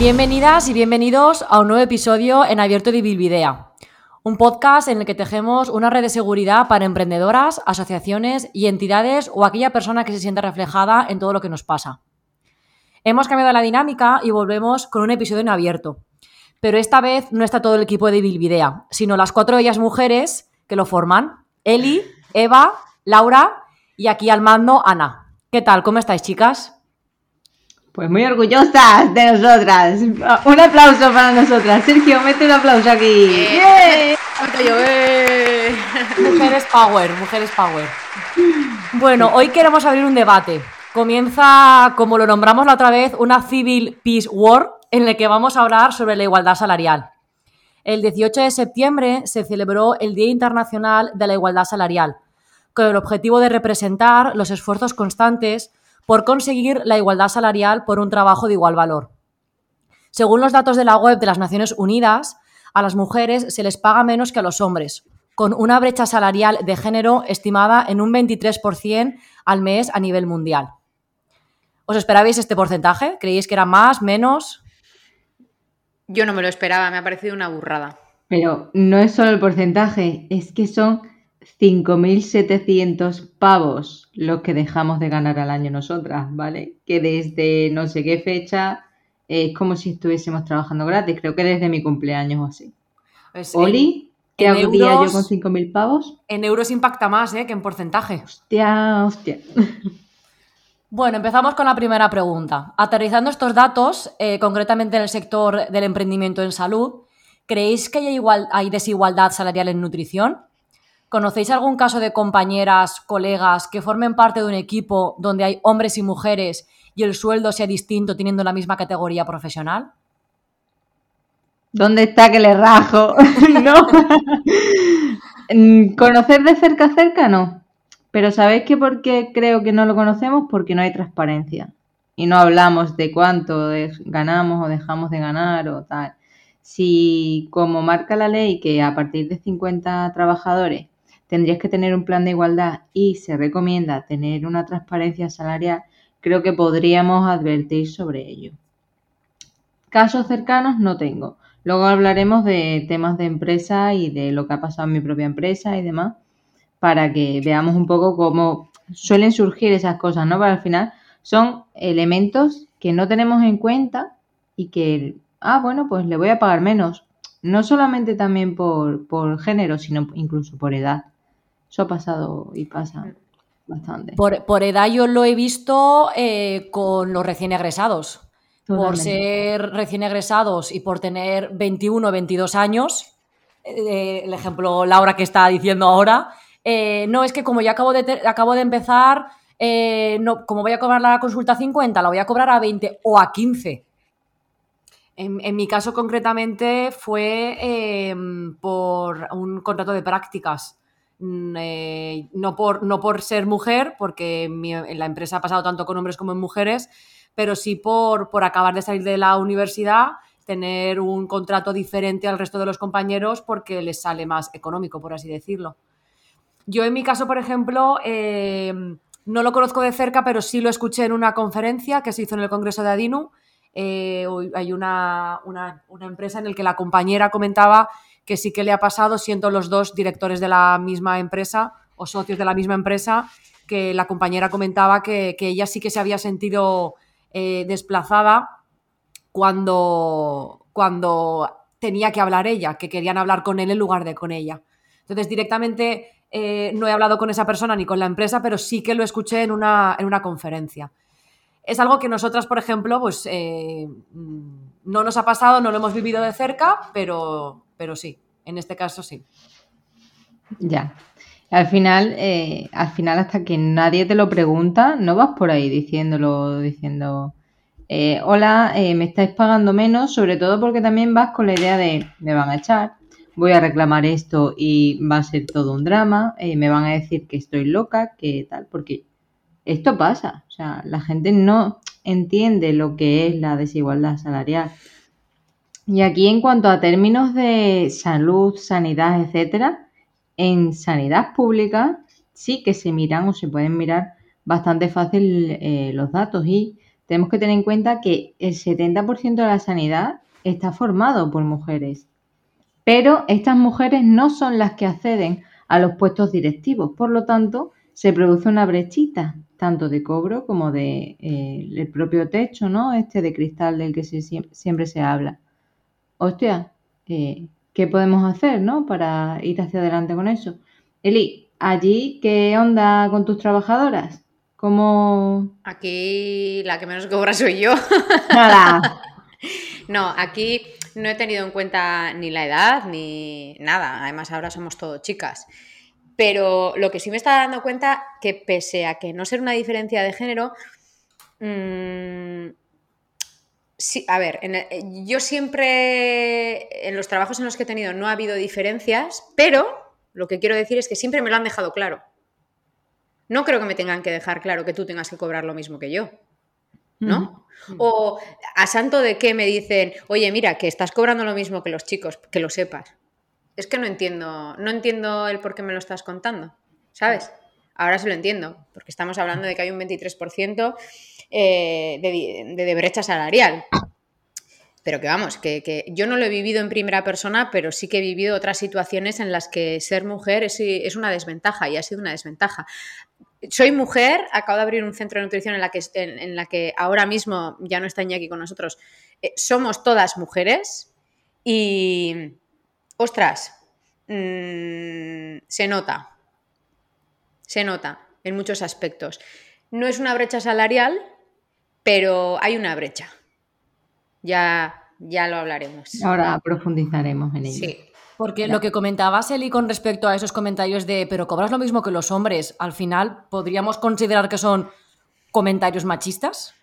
Bienvenidas y bienvenidos a un nuevo episodio en Abierto de Bilbidea, un podcast en el que tejemos una red de seguridad para emprendedoras, asociaciones y entidades o aquella persona que se sienta reflejada en todo lo que nos pasa. Hemos cambiado la dinámica y volvemos con un episodio en abierto. Pero esta vez no está todo el equipo de Bilbidea, sino las cuatro ellas mujeres que lo forman. Eli, Eva, Laura y aquí al mando Ana. ¿Qué tal? ¿Cómo estáis, chicas? Pues muy orgullosas de nosotras. Un aplauso para nosotras. Sergio, mete un aplauso aquí. ¡Eh! Mujeres Power, mujeres Power. Bueno, hoy queremos abrir un debate. Comienza, como lo nombramos la otra vez, una Civil Peace War en el que vamos a hablar sobre la igualdad salarial. El 18 de septiembre se celebró el Día Internacional de la Igualdad Salarial, con el objetivo de representar los esfuerzos constantes por conseguir la igualdad salarial por un trabajo de igual valor. Según los datos de la web de las Naciones Unidas, a las mujeres se les paga menos que a los hombres, con una brecha salarial de género estimada en un 23% al mes a nivel mundial. ¿Os esperabais este porcentaje? ¿Creíais que era más, menos? Yo no me lo esperaba, me ha parecido una burrada. Pero no es solo el porcentaje, es que son 5.700 pavos los que dejamos de ganar al año nosotras, ¿vale? Que desde no sé qué fecha es como si estuviésemos trabajando gratis. Creo que desde mi cumpleaños o así. Pues Oli, ¿qué día yo con 5.000 pavos? En euros impacta más ¿eh? que en porcentaje. Hostia, hostia. Bueno, empezamos con la primera pregunta. Aterrizando estos datos, eh, concretamente en el sector del emprendimiento en salud, ¿creéis que hay, igual, hay desigualdad salarial en nutrición? ¿Conocéis algún caso de compañeras, colegas que formen parte de un equipo donde hay hombres y mujeres y el sueldo sea distinto teniendo la misma categoría profesional? ¿Dónde está que le rajo? no. Mm, Conocer de cerca cerca no. Pero ¿sabéis que por qué creo que no lo conocemos? Porque no hay transparencia. Y no hablamos de cuánto ganamos o dejamos de ganar o tal. Si como marca la ley que a partir de 50 trabajadores tendrías que tener un plan de igualdad y se recomienda tener una transparencia salarial, creo que podríamos advertir sobre ello. Casos cercanos no tengo. Luego hablaremos de temas de empresa y de lo que ha pasado en mi propia empresa y demás, para que veamos un poco cómo suelen surgir esas cosas, ¿no? Pero al final son elementos que no tenemos en cuenta y que, ah, bueno, pues le voy a pagar menos. No solamente también por, por género, sino incluso por edad. Eso ha pasado y pasa bastante. Por, por edad yo lo he visto eh, con los recién egresados. Por ser recién egresados y por tener 21 o 22 años, eh, el ejemplo Laura que está diciendo ahora, eh, no, es que como ya acabo de, ter- acabo de empezar, eh, no, como voy a cobrar la consulta a 50, la voy a cobrar a 20 o a 15. En, en mi caso concretamente fue eh, por un contrato de prácticas. Mm, eh, no, por, no por ser mujer, porque en la empresa ha pasado tanto con hombres como en mujeres, pero sí por, por acabar de salir de la universidad, tener un contrato diferente al resto de los compañeros porque les sale más económico, por así decirlo. Yo en mi caso, por ejemplo, eh, no lo conozco de cerca, pero sí lo escuché en una conferencia que se hizo en el Congreso de Adinu. Eh, hay una, una- una empresa en la que la compañera comentaba que sí que le ha pasado, siendo los dos directores de la misma empresa o socios de la misma empresa, que la compañera comentaba que, que ella sí que se había sentido eh, desplazada cuando, cuando tenía que hablar ella, que querían hablar con él en lugar de con ella. Entonces, directamente eh, no he hablado con esa persona ni con la empresa, pero sí que lo escuché en una, en una conferencia. Es algo que nosotras, por ejemplo, pues eh, mm, no nos ha pasado, no lo hemos vivido de cerca, pero, pero sí, en este caso sí. Ya. Al final, eh, al final, hasta que nadie te lo pregunta, no vas por ahí diciéndolo, diciendo, eh, hola, eh, me estáis pagando menos, sobre todo porque también vas con la idea de, me van a echar, voy a reclamar esto y va a ser todo un drama, eh, me van a decir que estoy loca, que tal, porque esto pasa, o sea, la gente no entiende lo que es la desigualdad salarial. Y aquí en cuanto a términos de salud, sanidad, etcétera, en sanidad pública sí que se miran o se pueden mirar bastante fácil eh, los datos y tenemos que tener en cuenta que el 70% de la sanidad está formado por mujeres. Pero estas mujeres no son las que acceden a los puestos directivos, por lo tanto, se produce una brechita, tanto de cobro como de eh, el propio techo, ¿no? Este de cristal del que siempre se habla. Hostia, eh, ¿qué podemos hacer, ¿no? Para ir hacia adelante con eso. Eli, allí, ¿qué onda con tus trabajadoras? ¿Cómo...? Aquí la que menos cobra soy yo. Nada. no, aquí no he tenido en cuenta ni la edad ni nada. Además, ahora somos todos chicas. Pero lo que sí me está dando cuenta que pese a que no ser una diferencia de género, mmm, sí, a ver, yo siempre en los trabajos en los que he tenido no ha habido diferencias, pero lo que quiero decir es que siempre me lo han dejado claro. No creo que me tengan que dejar claro que tú tengas que cobrar lo mismo que yo. ¿No? O a santo de qué me dicen, oye, mira, que estás cobrando lo mismo que los chicos, que lo sepas. Es que no entiendo, no entiendo el por qué me lo estás contando, ¿sabes? Ahora sí lo entiendo, porque estamos hablando de que hay un 23% eh, de, brecha salarial. Pero que vamos, que, yo no lo he vivido en primera persona, pero sí que he vivido otras situaciones en las que ser mujer es, una desventaja y ha sido una desventaja. Soy mujer, acabo de abrir un centro de nutrición en la que, en, la que ahora mismo ya no está aquí con nosotros. Eh, somos todas mujeres y, ostras, mm, se nota, se nota en muchos aspectos. No es una brecha salarial, pero hay una brecha. Ya, ya lo hablaremos. Ahora profundizaremos en ello. Sí. Porque lo que comentabas, Eli, con respecto a esos comentarios de, pero cobras lo mismo que los hombres, al final, ¿podríamos considerar que son comentarios machistas?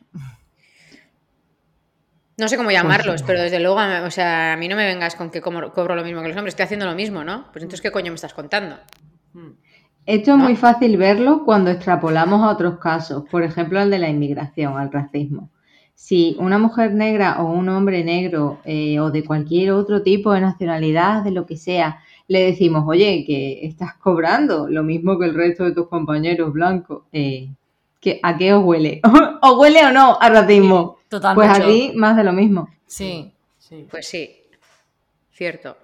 No sé cómo llamarlos, pero desde luego, o sea, a mí no me vengas con que cobro lo mismo que los hombres, estoy haciendo lo mismo, ¿no? Pues entonces, ¿qué coño me estás contando? Esto es muy fácil verlo cuando extrapolamos a otros casos, por ejemplo, al de la inmigración, al racismo. Si una mujer negra o un hombre negro eh, o de cualquier otro tipo de nacionalidad, de lo que sea, le decimos, oye, que estás cobrando lo mismo que el resto de tus compañeros blancos, eh, ¿a qué os huele? ¿Os huele o no a racismo? Totalmente. Pues aquí más de lo mismo. Sí, sí. Pues sí, cierto.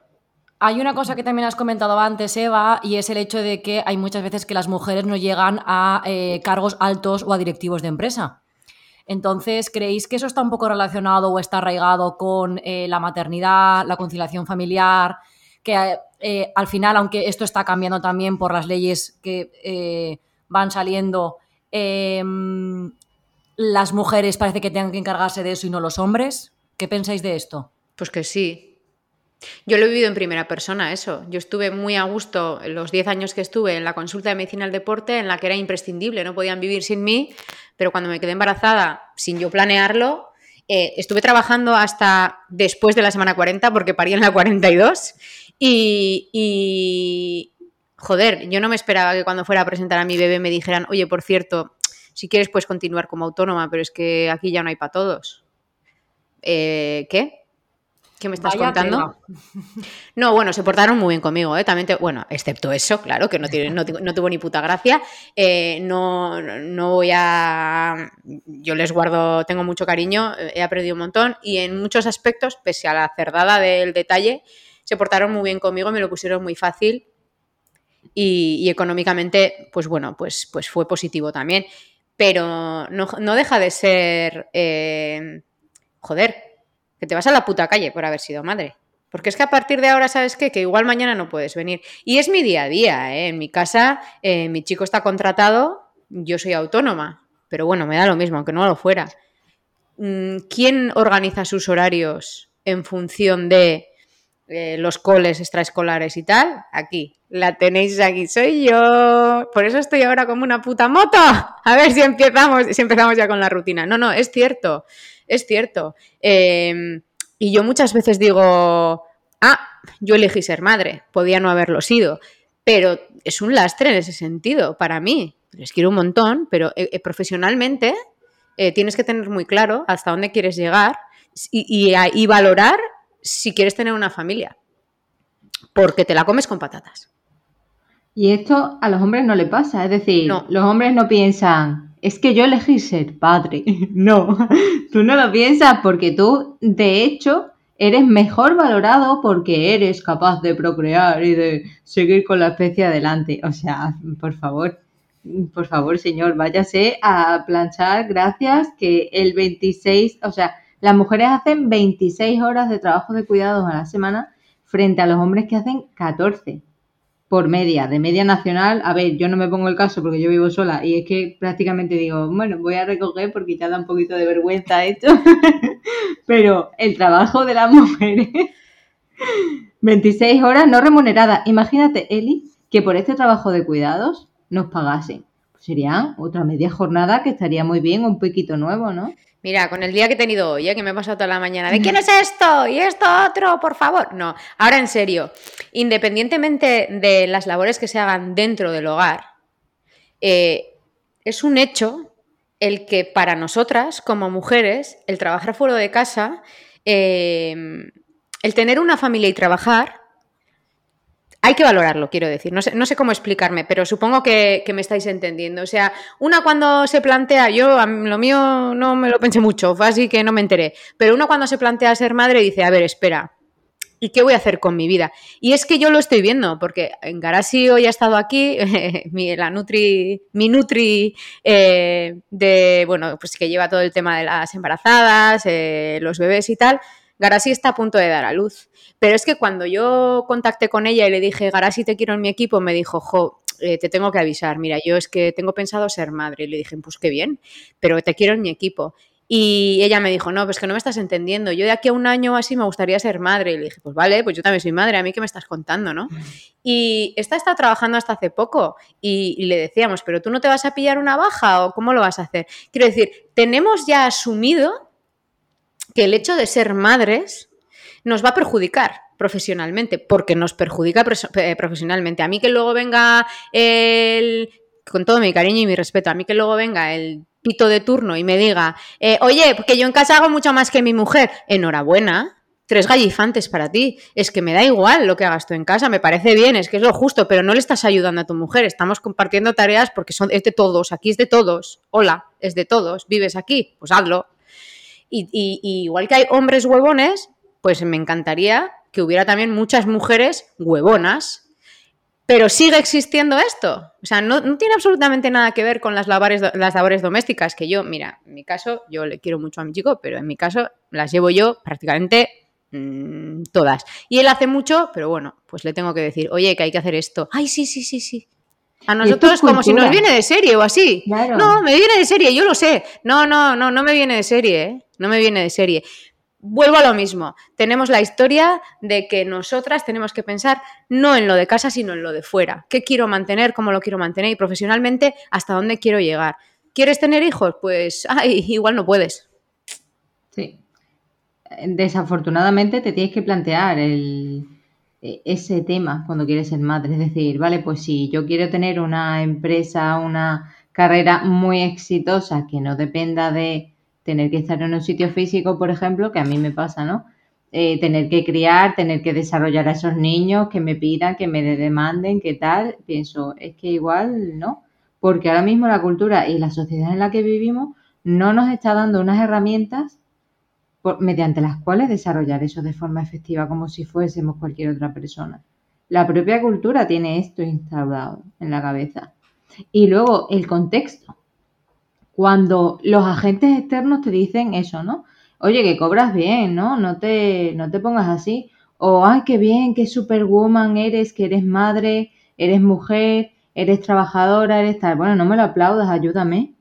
Hay una cosa que también has comentado antes, Eva, y es el hecho de que hay muchas veces que las mujeres no llegan a eh, cargos altos o a directivos de empresa. Entonces, ¿creéis que eso está un poco relacionado o está arraigado con eh, la maternidad, la conciliación familiar? Que eh, al final, aunque esto está cambiando también por las leyes que van saliendo, em, las mujeres parece que tengan que encargarse de eso y no los hombres. ¿Qué pensáis de esto? Pues que sí, yo lo he vivido en primera persona, eso. Yo estuve muy a gusto los 10 años que estuve en la consulta de medicina del deporte, en la que era imprescindible, no podían vivir sin mí, pero cuando me quedé embarazada, sin yo planearlo, eh, estuve trabajando hasta después de la semana 40, porque parí en la 42, y, y, joder, yo no me esperaba que cuando fuera a presentar a mi bebé me dijeran, oye, por cierto, si quieres puedes continuar como autónoma, pero es que aquí ya no hay para todos. Eh, ¿Qué? ¿Qué me estás contando? No, bueno, se portaron muy bien conmigo, ¿eh? También bueno, excepto eso, claro, que no, tiene, no, tuvo ni puta gracia. Eh, no, no voy a. Yo les guardo, tengo mucho cariño, he aprendido un montón y en muchos aspectos, pese a la cerdada del detalle, se portaron muy bien conmigo, me lo pusieron muy fácil y, económicamente, pues bueno, pues, pues fue positivo también. Pero no, deja de ser. Eh, joder, que te vas a la puta calle por haber sido madre. Porque es que a partir de ahora, ¿sabes qué? Que igual mañana no puedes venir. Y es mi día a día, ¿eh? En mi casa, eh, mi chico está contratado, yo soy autónoma. Pero bueno, me da lo mismo, aunque no lo fuera. Mm, ¿Quién organiza sus horarios en función de eh, los coles extraescolares y tal? Aquí. La tenéis aquí, soy yo. Por eso estoy ahora como una puta moto. A ver si empezamos, si empezamos ya con la rutina. No, no, es cierto es cierto. Em, y yo muchas veces digo, ah, yo elegí ser madre, podía no haberlo sido, pero es un lastre en ese sentido para mí. Les quiero un montón, pero eh, eh, profesionalmente eh, tienes que tener muy claro hasta dónde quieres llegar y, y, valorar si quieres tener una familia, porque te la comes con patatas. Y esto a los hombres no le pasa, es decir, los hombres no piensan, es que yo elegí ser padre. No, tú no lo piensas porque tú, de hecho, eres mejor valorado porque eres capaz de procrear y de seguir con la especie adelante. O sea, por favor, por favor, señor, váyase a planchar gracias que el 26, o sea, las mujeres hacen 26 horas de trabajo de cuidados a la semana frente a los hombres que hacen 14 por media, de media nacional. A ver, yo no me pongo el caso porque yo vivo sola y es que prácticamente digo, bueno, voy a recoger porque ya da un poquito de vergüenza esto. Pero el trabajo de las mujeres, 26 horas no remuneradas. Imagínate, Eli, que por este trabajo de cuidados nos pagasen. sería otra media jornada que estaría muy bien, un poquito nuevo, ¿no? Mira, con el día que he tenido hoy, ¿eh? que me he pasado toda la mañana, ¿de quién es esto? ¿Y esto otro? Por favor. No, ahora en serio, independientemente de las labores que se hagan dentro del hogar, eh, es un hecho el que para nosotras, como mujeres, el trabajar fuera de casa, eh, el tener una familia y trabajar, hay que valorarlo, quiero decir. No sé, no sé cómo explicarme, pero supongo que, me estáis entendiendo. O sea, una cuando se plantea, yo lo mío no me lo pensé mucho, fue así que no me enteré, pero una cuando se plantea ser madre dice, a ver, espera, ¿y qué voy a hacer con mi vida? Y es que yo lo estoy viendo, porque en Garasi hoy ha estado aquí, mi, la Nutri, mi Nutri eh, de, bueno, pues que lleva todo el tema de las embarazadas, eh, los bebés y tal, Garasi está a punto de dar a luz. Pero es que cuando yo contacté con ella y le dije, Garasi, te quiero en mi equipo, me dijo, jo, eh, te tengo que avisar, mira, yo es que tengo pensado ser madre. Y le dije, pues qué bien, pero te quiero en mi equipo. Y ella me dijo, no, pues que no me estás entendiendo. Yo de aquí a un año así me gustaría ser madre. Y le dije, pues vale, pues yo también soy madre, a mí qué me estás contando, ¿no? Y esta está trabajando hasta hace poco y, y, le decíamos, pero tú no te vas a pillar una baja o cómo lo vas a hacer. Quiero decir, tenemos ya asumido que el hecho de ser madres nos va a perjudicar profesionalmente, porque nos perjudica eh, profesionalmente. A mí que luego venga el, con todo mi cariño y mi respeto, a mí que luego venga el pito de turno y me diga, eh, oye, porque yo en casa hago mucho más que mi mujer, enhorabuena, tres gallifantes para ti. Es que me da igual lo que hagas tú en casa, me parece bien, es que es lo justo, pero no le estás ayudando a tu mujer. Estamos compartiendo tareas porque son, es de todos, aquí es de todos. Hola, es de todos. ¿Vives aquí? Pues hazlo. Y, y, y igual que hay hombres huevones, pues me encantaría que hubiera también muchas mujeres huevonas, pero sigue existiendo esto. O sea, no, tiene absolutamente nada que ver con las labores, las labores domésticas, que yo, mira, en mi caso, yo le quiero mucho a mi chico, pero en mi caso las llevo yo prácticamente mmm, todas. Y él hace mucho, pero bueno, pues le tengo que decir, oye, que hay que hacer esto. Ay, sí, sí, sí, sí. A nosotros como si nos viene de serie o así. No, me viene de serie, yo lo sé. No, no, no, no me viene de serie, ¿eh? No me viene de serie vuelvo a lo mismo. Tenemos la historia de que nosotras tenemos que pensar no en lo de casa, sino en lo de fuera. ¿Qué quiero mantener? ¿Cómo lo quiero mantener? Y profesionalmente, ¿hasta dónde quiero llegar? ¿Quieres tener hijos? Pues, ay, igual no puedes. Sí. Desafortunadamente te tienes que plantear el, ese tema cuando quieres ser madre. Es decir, vale, pues si yo quiero tener una empresa, una carrera muy exitosa que no dependa de tener que estar en un sitio físico, por ejemplo, que a mí me pasa, ¿no? Eh, tener que criar, tener que desarrollar a esos niños, que me pidan, que me demanden, qué tal, pienso, es que igual no, porque ahora mismo la cultura y la sociedad en la que vivimos no nos está dando unas herramientas mediante las cuales desarrollar eso de forma efectiva, como si fuésemos cualquier otra persona. La propia cultura tiene esto instaurado en la cabeza. Y luego el contexto cuando los agentes externos te dicen eso, ¿no? Oye, que cobras bien, ¿no? No te, no te pongas así. O, ay, qué bien, qué superwoman eres, que eres madre, eres mujer, eres trabajadora, eres tal. Bueno, no me lo aplaudas, ayúdame,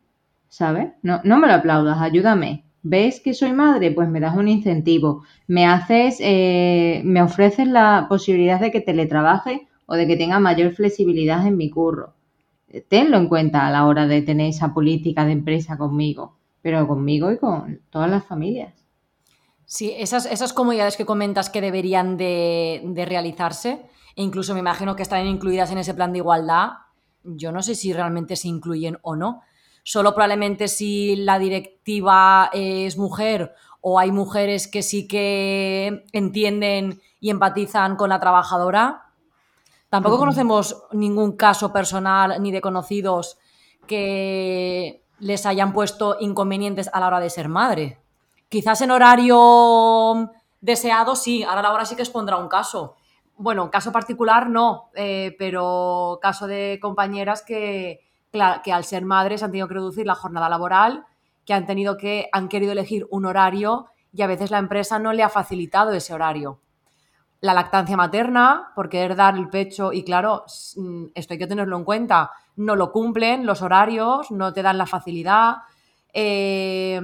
¿sabes? No, no me lo aplaudas, ayúdame. ¿Ves que soy madre? Pues me das un incentivo. Me haces, eh, me ofreces la posibilidad de que teletrabaje o de que tenga mayor flexibilidad en mi curro tenlo en cuenta a la hora de tener esa política de empresa conmigo, pero conmigo y con todas las familias. Sí, esas, esas comunidades que comentas que deberían de, de realizarse, e incluso me imagino que están incluidas en ese plan de igualdad, yo no sé si realmente se incluyen o no. Solo probablemente si la directiva es mujer o hay mujeres que sí que entienden y empatizan con la trabajadora, Tampoco conocemos ningún caso personal ni de conocidos que les hayan puesto inconvenientes a la hora de ser madre. Quizás en horario deseado sí, ahora la hora sí que expondrá un caso. Bueno, caso particular no, eh, pero caso de compañeras que, que al ser madres han tenido que reducir la jornada laboral, que han tenido que, han querido elegir un horario y a veces la empresa no le ha facilitado ese horario. La lactancia materna, por querer dar el pecho, y claro, mm, esto hay que tenerlo en cuenta, no lo cumplen los horarios, no te dan la facilidad. Eh,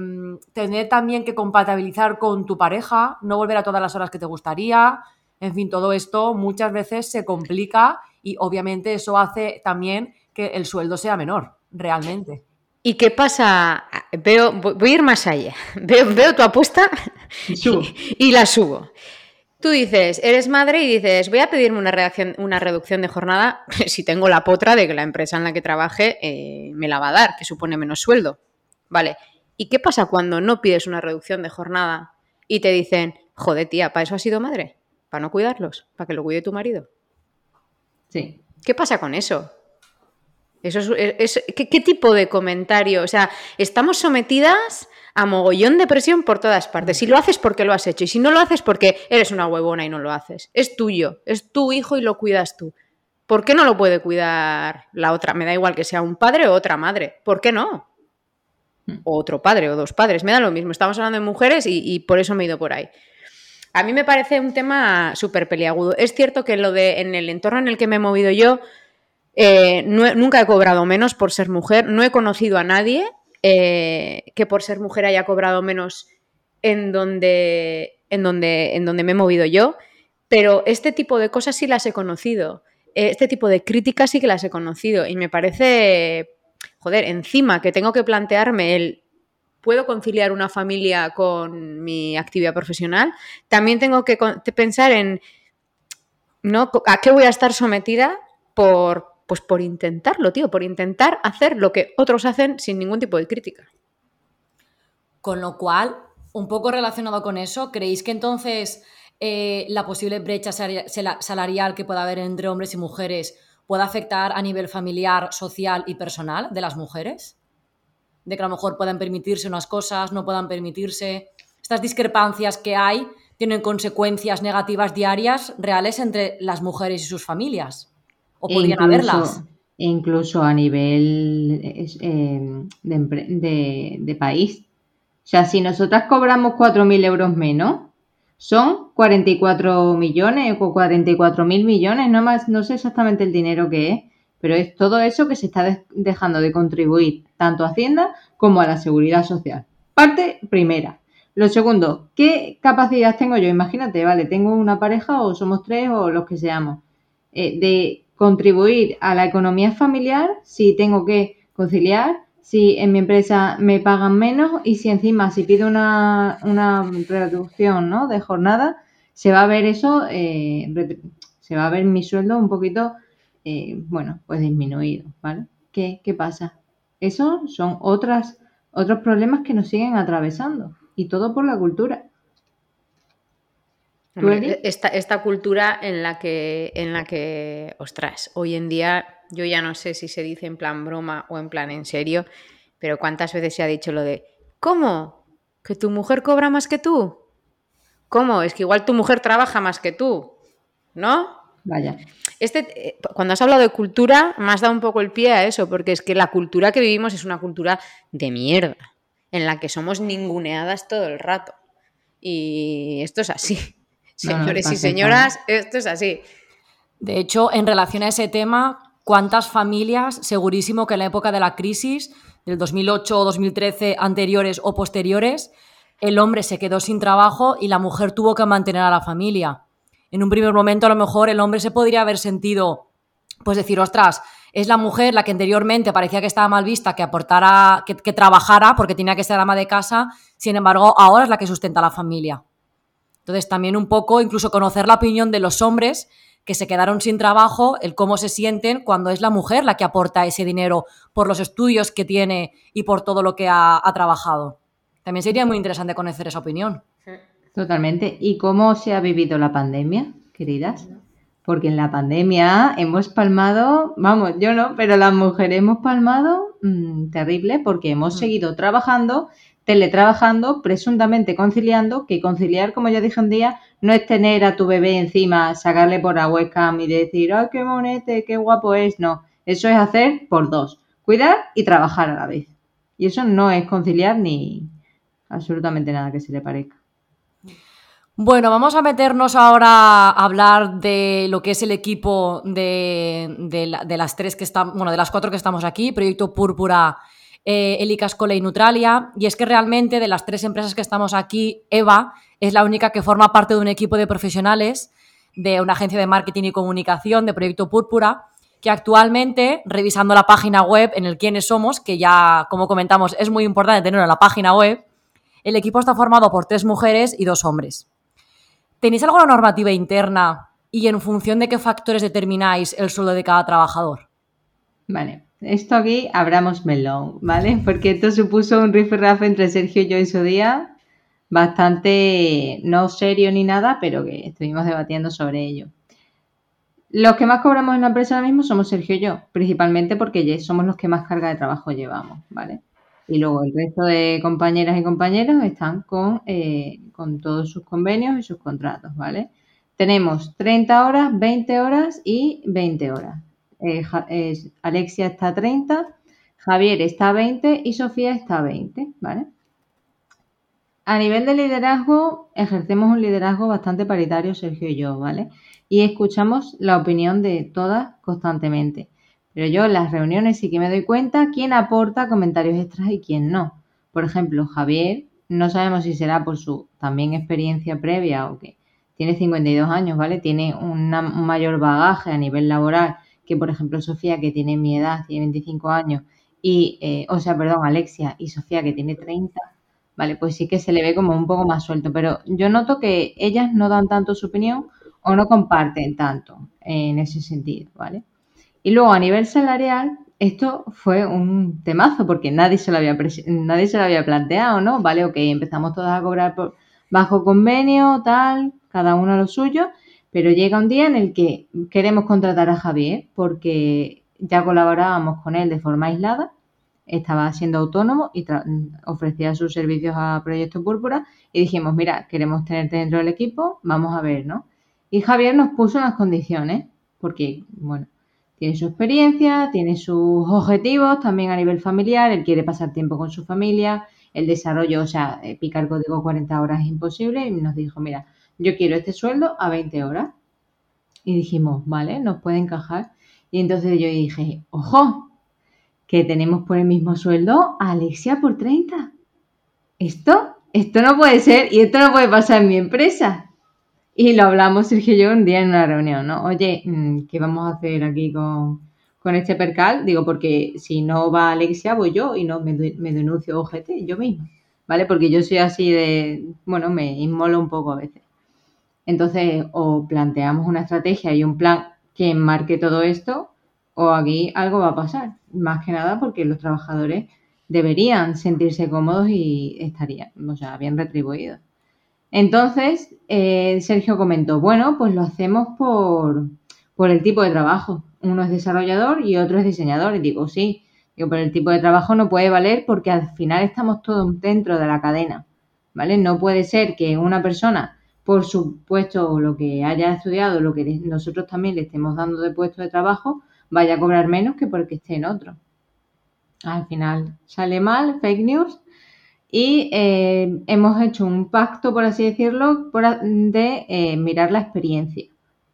tener también que compatibilizar con tu pareja, no volver a todas las horas que te gustaría. En fin, todo esto muchas veces se complica y obviamente eso hace también que el sueldo sea menor, realmente. ¿Y qué pasa? Veo, voy a ir más allá. Veo, tu apuesta y, la subo. Tú dices, eres madre y dices, voy a pedirme una, reacción, una reducción de jornada si tengo la potra de que la empresa en la que trabaje eh, me la va a dar, que supone menos sueldo. Vale. ¿Y qué pasa cuando no pides una reducción de jornada y te dicen, joder, tía, ¿para eso has sido madre? ¿Para no cuidarlos? ¿Para que lo cuide tu marido? Sí. ¿Qué pasa con eso? Eso es, ¿qué, tipo de comentario? O sea, estamos sometidas a mogollón de presión por todas partes. Si lo haces porque lo has hecho y si no lo haces porque eres una huevona y no lo haces. Es tuyo, es tu hijo y lo cuidas tú. ¿Por qué no lo puede cuidar la otra? Me da igual que sea un padre o otra madre. ¿Por qué no? O otro padre o dos padres. Me da lo mismo. Estamos hablando de mujeres y, y por eso me he ido por ahí. A mí me parece un tema súper peliagudo. Es cierto que lo de en el entorno en el que me he movido yo, eh, nunca he cobrado menos por ser mujer, no he conocido a nadie eh, que por ser mujer haya cobrado menos en donde, en, donde, en donde me he movido yo, pero este tipo de cosas sí las he conocido, este tipo de críticas sí que las he conocido y me parece, joder, encima que tengo que plantearme el puedo conciliar una familia con mi actividad profesional, también tengo que pensar en ¿no? a qué voy a estar sometida por, pues por intentarlo, tío, por intentar hacer lo que otros hacen sin ningún tipo de crítica. Con lo cual, un poco relacionado con eso, ¿creéis que entonces eh, la posible brecha salarial que pueda haber entre hombres y mujeres puede afectar a nivel familiar, social y personal de las mujeres? De que a lo mejor puedan permitirse unas cosas, no puedan permitirse. Estas discrepancias que hay tienen consecuencias negativas diarias reales entre las mujeres y sus familias o podrían haberlas. Incluso a nivel em, de, país. O sea, si nosotras cobramos 4.000 euros menos, son 44 millones o 44 mil millones, no, más, no sé exactamente el dinero que es, pero es todo eso que se está dejando de contribuir tanto a Hacienda como a la seguridad social. Parte primera. Lo segundo, ¿qué capacidad tengo yo? Imagínate, vale, tengo una pareja o somos tres o los que seamos, eh, de contribuir a la economía familiar si tengo que conciliar, si en mi empresa me pagan menos y si encima si pido una, reducción ¿no? de jornada, se va a ver eso, eh, se va a ver mi sueldo un poquito, eh, bueno, pues disminuido, ¿vale? ¿Qué, ¿Qué pasa? Esos son otras, otros problemas que nos siguen atravesando y todo por la cultura. Esta, esta, cultura en la que, en la que, ostras, hoy en día yo ya no sé si se dice en plan broma o en plan en serio, pero cuántas veces se ha dicho lo de, ¿cómo? ¿Que tu mujer cobra más que tú? ¿Cómo? Es que igual tu mujer trabaja más que tú, ¿no? Vaya. Este, eh, cuando has hablado de cultura, me has dado un poco el pie a eso, porque es que la cultura que vivimos es una cultura de mierda, en la que somos ninguneadas todo el rato. Y esto es así. Señores y señoras, esto es así. De hecho, en relación a ese tema, ¿cuántas familias, segurísimo que en la época de la crisis, del 2008 o 2013, anteriores o posteriores, el hombre se quedó sin trabajo y la mujer tuvo que mantener a la familia? En un primer momento, a lo mejor, el hombre se podría haber sentido, pues decir, ostras, es la mujer la que anteriormente parecía que estaba mal vista, que aportara, que, que trabajara porque tenía que ser ama de casa, sin embargo, ahora es la que sustenta a la familia. Entonces, también un poco, incluso conocer la opinión de los hombres que se quedaron sin trabajo, el cómo se sienten cuando es la mujer la que aporta ese dinero por los estudios que tiene y por todo lo que ha, trabajado. También sería muy interesante conocer esa opinión. Totalmente. ¿Y cómo se ha vivido la pandemia, queridas? Porque en la pandemia hemos palmado, vamos, yo no, pero las mujeres hemos palmado mm, terrible porque hemos Mm. seguido trabajando, teletrabajando, presuntamente conciliando, que conciliar, como ya dije un día, no es tener a tu bebé encima, sacarle por la webcam y decir, ¡ay, qué monete, qué guapo es! No, eso es hacer por dos, cuidar y trabajar a la vez. Y eso no es conciliar ni absolutamente nada que se le parezca. Bueno, vamos a meternos ahora a hablar de lo que es el equipo de, de la- de las tres que están, bueno, de las cuatro que estamos aquí, Proyecto Púrpura, eh, Elicas Cole y Neutralia. Y es que realmente de las tres empresas que estamos aquí, Eva es la única que forma parte de un equipo de profesionales de una agencia de marketing y comunicación de Proyecto Púrpura, que actualmente, revisando la página web en el quiénes somos, que ya, como comentamos, es muy importante tenerlo en la página web, el equipo está formado por tres mujeres y dos hombres. ¿Tenéis alguna normativa interna y en función de qué factores determináis el sueldo de cada trabajador? Vale, esto aquí abramos melón, ¿vale? Porque esto supuso un rifirrafe entre Sergio y yo en su día, bastante no serio ni nada, pero que estuvimos debatiendo sobre ello. Los que más cobramos en la empresa ahora mismo somos Sergio y yo, principalmente porque somos los que más carga de trabajo llevamos, ¿vale? Y luego el resto de compañeras y compañeros están con, eh, con todos sus convenios y sus contratos, ¿vale? Tenemos 30 horas, 20 horas y 20 horas. Eh, eh, Alexia está a 30, Javier está a 20 y Sofía está a 20, ¿vale? A nivel de liderazgo, ejercemos un liderazgo bastante paritario, Sergio y yo, ¿vale? Y escuchamos la opinión de todas constantemente. Pero yo en las reuniones sí que me doy cuenta quién aporta comentarios extras y quién no. Por ejemplo, Javier, no sabemos si será por su también experiencia previa o que tiene 52 años, ¿vale? Tiene una- un mayor bagaje a nivel laboral que, por ejemplo, Sofía, que tiene mi edad, tiene 25 años, y, eh, o sea, perdón, Alexia y Sofía, que tiene 30, ¿vale? Pues sí que se le ve como un poco más suelto, pero yo noto que ellas no dan tanto su opinión o no comparten tanto en ese sentido, ¿vale? Y luego a nivel salarial, esto fue un temazo porque nadie se lo había, nadie se lo había planteado, ¿no? Vale, ok, empezamos todas a cobrar por bajo convenio, tal, cada uno lo suyo, pero llega un día en el que queremos contratar a Javier porque ya colaborábamos con él de forma aislada, estaba siendo autónomo y ofrecía sus servicios a Proyecto Púrpura y dijimos, mira, queremos tenerte dentro del equipo, vamos a ver, ¿no? Y Javier nos puso unas condiciones, porque, bueno, tiene su experiencia, tiene sus objetivos también a nivel familiar, él quiere pasar tiempo con su familia, el desarrollo, o sea, eh, picar código 40 horas es imposible y nos dijo, mira, yo quiero este sueldo a 20 horas. Y dijimos, vale, nos puede encajar. Y entonces yo dije, ojo, que tenemos por el mismo sueldo a Alexia por 30. Esto, esto no puede ser y esto no puede pasar en mi empresa. Y lo hablamos Sergio y yo un día en una reunión, ¿no? Oye, mm, ¿qué vamos a hacer aquí con, con este percal? Digo, porque si no va Alexia, voy yo y no me, me denuncio OGT yo misma, ¿vale? Porque yo soy así de, bueno, me inmolo un poco a veces. Entonces, o planteamos una estrategia y un plan que enmarque todo esto, o aquí algo va a pasar. Más que nada porque los trabajadores deberían sentirse cómodos y estarían, o sea, bien retribuidos. Entonces, eh, Sergio comentó, bueno, pues lo hacemos por, por el tipo de trabajo. Uno es desarrollador y otro es diseñador. Y digo, sí, digo, pero el tipo de trabajo no puede valer porque al final estamos todos dentro de la cadena, ¿vale? No puede ser que una persona, por su puesto o lo que haya estudiado, lo que nosotros también le estemos dando de puesto de trabajo, vaya a cobrar menos que porque esté en otro. Al final sale mal, fake news, y eh, hemos hecho un pacto, por así decirlo, por de eh, mirar la experiencia,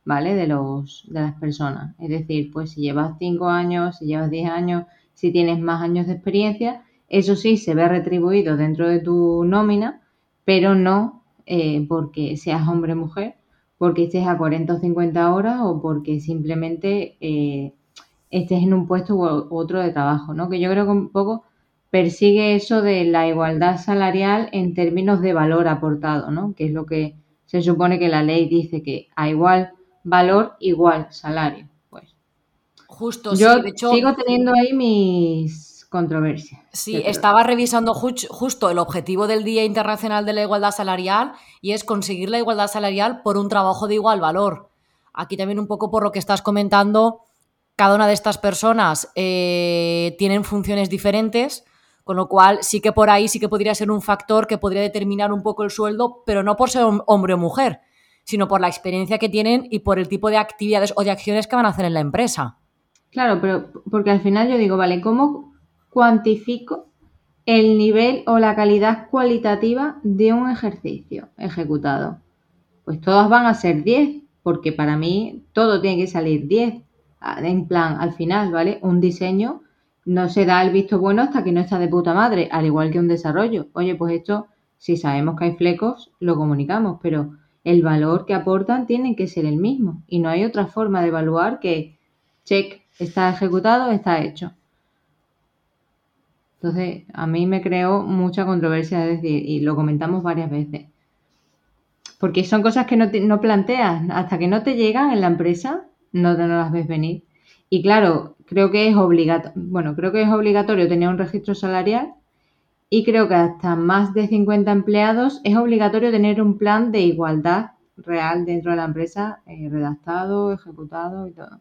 ¿vale? De, los, de las personas. Es decir, pues si llevas 5 años, si llevas 10 años, si tienes más años de experiencia, eso sí se ve retribuido dentro de tu nómina, pero no eh, porque seas hombre o mujer, porque estés a 40 o 50 horas o porque simplemente eh, estés en un puesto u otro de trabajo, ¿no? Que yo creo que un poco persigue eso de la igualdad salarial en términos de valor aportado, ¿no? Que es lo que se supone que la ley dice que a igual valor, igual salario. Pues Justo, yo sí. De hecho, sigo teniendo ahí mis controversias. Sí, estaba revisando justo el objetivo del Día Internacional de la Igualdad Salarial y es conseguir la igualdad salarial por un trabajo de igual valor. Aquí también un poco por lo que estás comentando, cada una de estas personas eh, tienen funciones diferentes, con lo cual sí que por ahí sí que podría ser un factor que podría determinar un poco el sueldo, pero no por ser hombre o mujer, sino por la experiencia que tienen y por el tipo de actividades o de acciones que van a hacer en la empresa. Claro, pero porque al final yo digo, vale, ¿cómo cuantifico el nivel o la calidad cualitativa de un ejercicio ejecutado? Pues todas van a ser 10, porque para mí todo tiene que salir 10. Ah, en plan, al final, ¿vale? Un diseño no se da el visto bueno hasta que no está de puta madre, al igual que un desarrollo. Oye, pues esto, si sabemos que hay flecos, lo comunicamos, pero el valor que aportan tiene que ser el mismo. Y no hay otra forma de evaluar que, check, está ejecutado, está hecho. Entonces, a mí me creó mucha controversia, es decir, y lo comentamos varias veces. Porque son cosas que no, no planteas, hasta que no te llegan en la empresa, no te no las ves venir. Y claro, creo que es obligatorio, bueno, creo que es obligatorio tener un registro salarial y creo que hasta más de 50 empleados es obligatorio tener un plan de igualdad real dentro de la empresa, eh, redactado, ejecutado y todo.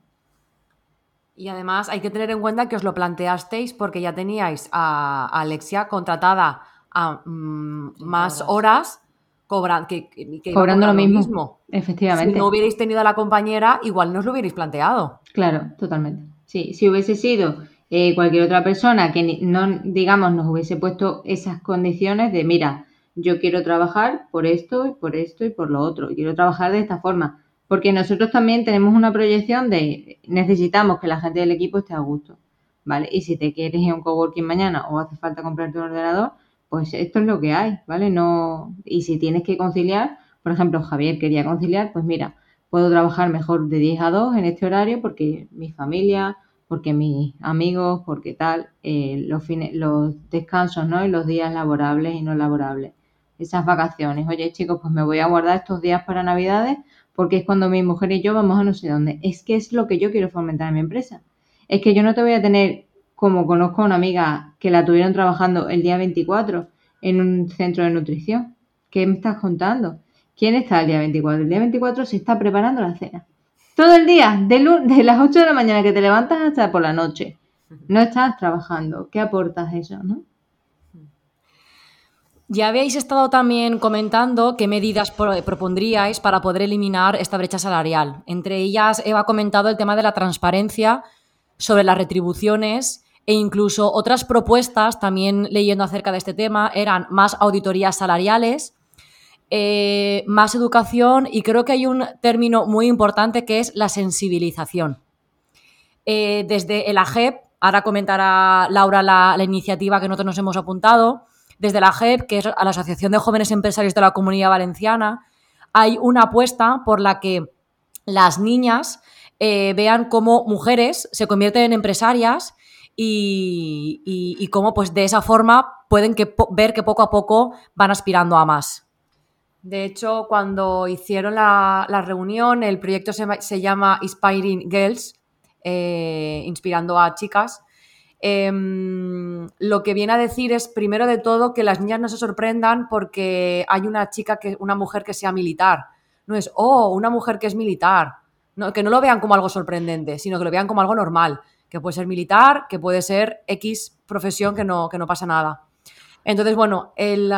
Y además hay que tener en cuenta que os lo planteasteis porque ya teníais a, Alexia contratada a mm, más horas, que, cobrando lo mismo. Efectivamente. Si no hubierais tenido a la compañera, igual no os lo hubierais planteado. Claro, totalmente. Sí, si hubiese sido eh, cualquier otra persona que no, digamos, nos hubiese puesto esas condiciones de, mira, yo quiero trabajar por esto y por esto y por lo otro, quiero trabajar de esta forma, porque nosotros también tenemos una proyección de necesitamos que la gente del equipo esté a gusto, ¿vale? Y si te quieres ir a un coworking mañana o hace falta comprarte un ordenador, pues esto es lo que hay, ¿vale? No, y si tienes que conciliar, por ejemplo, Javier quería conciliar, pues mira, puedo trabajar mejor de 10 a 2 en este horario porque mi familia, porque mis amigos, porque tal, eh, los, los descansos, ¿no? Y los días laborables y no laborables. Esas vacaciones. Oye, chicos, pues me voy a guardar estos días para Navidades porque es cuando mi mujer y yo vamos a no sé dónde. Es que es lo que yo quiero fomentar en mi empresa. Es que yo no te voy a tener, como conozco a una amiga que la tuvieron trabajando el día 24 en un centro de nutrición. ¿Qué me estás contando? ¿Quién está el día 24? El día 24 se está preparando la cena. Todo el día, de, de las 8 de la mañana que te levantas hasta por la noche. No estás trabajando. ¿Qué aportas eso, no? Ya habéis estado también comentando qué medidas propondríais para poder eliminar esta brecha salarial. Entre ellas, Eva ha comentado el tema de la transparencia sobre las retribuciones e incluso otras propuestas, también leyendo acerca de este tema, eran más auditorías salariales, eh, más educación y creo que hay un término muy importante que es la sensibilización. Eh, desde el AGEP, ahora comentará Laura la, la iniciativa que nosotros nos hemos apuntado, desde la JEP, que es la Asociación de Jóvenes Empresarios de la Comunidad Valenciana, hay una apuesta por la que las niñas eh, vean cómo mujeres se convierten en empresarias y, cómo pues de esa forma pueden ver que poco a poco van aspirando a más. De hecho, cuando hicieron la, reunión, el proyecto se, llama Inspiring Girls, eh, inspirando a chicas, Em, lo que viene a decir es, primero de todo, que las niñas no se sorprendan porque hay una chica, que, una mujer que sea militar. No es, oh, una mujer que es militar. que no lo vean como algo sorprendente, sino que lo vean como algo normal. Que puede ser militar, que puede ser X profesión, que no, que no pasa nada. Entonces, bueno, el,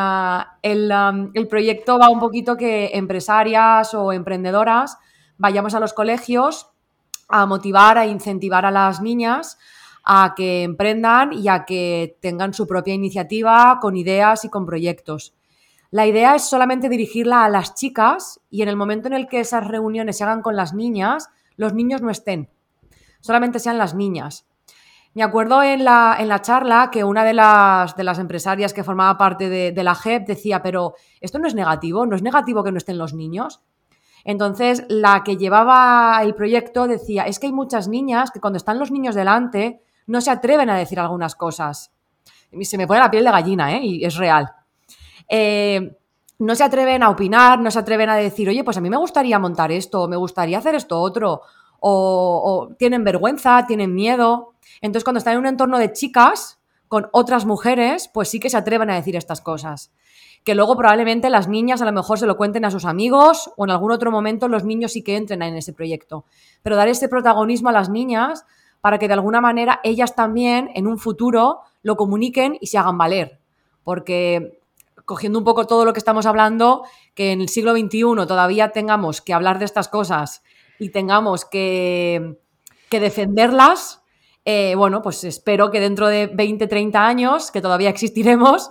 el proyecto va un poquito que empresarias o emprendedoras vayamos a los colegios a motivar, a incentivar a las niñas a que emprendan y a que tengan su propia iniciativa con ideas y con proyectos. La idea es solamente dirigirla a las chicas y en el momento en el que esas reuniones se hagan con las niñas, los niños no estén, solamente sean las niñas. Me acuerdo en la, en la charla que una de las, de las, empresarias que formaba parte de, la JEP decía, pero esto no es negativo, no es negativo que no estén los niños. Entonces, la que llevaba el proyecto decía, es que hay muchas niñas que cuando están los niños delante no se atreven a decir algunas cosas. Se me pone la piel de gallina, ¿eh? Y es real. Eh, no se atreven a opinar, no se atreven a decir, oye, pues a mí me gustaría montar esto, o me gustaría hacer esto otro, o, tienen vergüenza, tienen miedo. Entonces, cuando están en un entorno de chicas con otras mujeres, pues sí que se atreven a decir estas cosas. Que luego probablemente las niñas a lo mejor se lo cuenten a sus amigos o en algún otro momento los niños sí que entren en ese proyecto. Pero dar ese protagonismo a las niñas para que de alguna manera ellas también en un futuro lo comuniquen y se hagan valer. Porque cogiendo un poco todo lo que estamos hablando, que en el siglo XXI todavía tengamos que hablar de estas cosas y tengamos que, defenderlas, eh, bueno, pues espero que dentro de 20, 30 años, que todavía existiremos,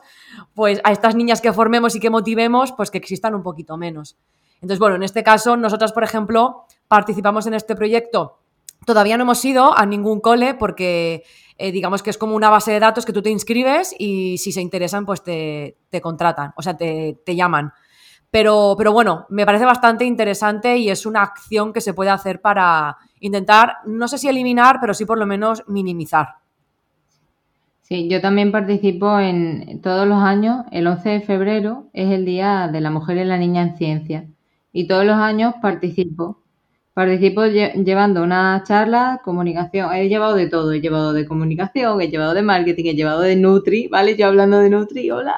pues a estas niñas que formemos y que motivemos, pues que existan un poquito menos. Entonces, bueno, en este caso, nosotras, por ejemplo, participamos en este proyecto. Todavía no hemos ido a ningún cole porque eh, digamos que es como una base de datos que tú te inscribes y si se interesan, pues te, contratan, o sea, te, llaman. Pero, pero, bueno, me parece bastante interesante y es una acción que se puede hacer para intentar, no sé si eliminar, pero sí por lo menos minimizar. Sí, yo también participo en todos los años, el 11 de febrero es el Día de la Mujer y la Niña en Ciencia y todos los años participo Participo llevando una charla, comunicación, he llevado de todo, he llevado de comunicación, he llevado de marketing, he llevado de Nutri, ¿vale? Yo hablando de Nutri, hola.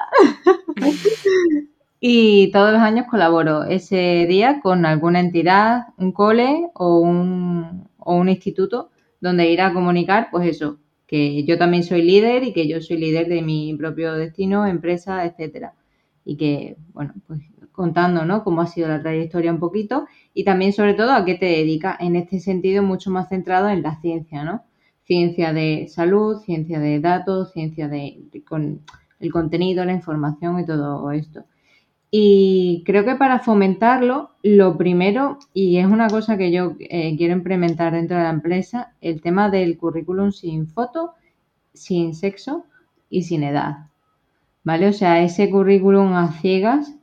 y todos los años colaboro ese día con alguna entidad, un cole o un, o un instituto donde ir a comunicar, pues eso, que yo también soy líder y que yo soy líder de mi propio destino, empresa, etcétera. Y que, bueno, pues contando, ¿no? Cómo ha sido la trayectoria un poquito y también, sobre todo, a qué te dedicas. En este sentido, mucho más centrado en la ciencia, ¿no? Ciencia de salud, ciencia de datos, ciencia de, con el contenido, la información y todo esto. Y creo que para fomentarlo, lo primero, y es una cosa que yo eh, quiero implementar dentro de la empresa, el tema del currículum sin foto, sin sexo y sin edad. ¿Vale? O sea, ese currículum a ciegas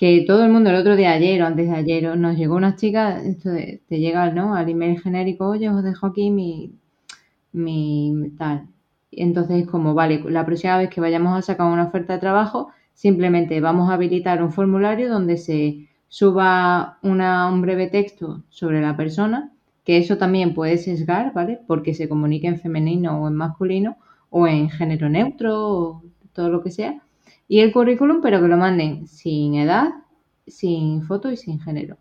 que todo el mundo el otro día, ayer o antes de ayer, nos llegó una chica, esto te llega ¿no? al email genérico, oye, os dejo aquí mi, mi tal. Entonces, como vale, la próxima vez que vayamos a sacar una oferta de trabajo, simplemente vamos a habilitar un formulario donde se suba un breve texto sobre la persona, que eso también puede sesgar, ¿vale? Porque se comunique en femenino o en masculino o en género neutro o todo lo que sea y el currículum, pero que lo manden sin edad, sin foto y sin género,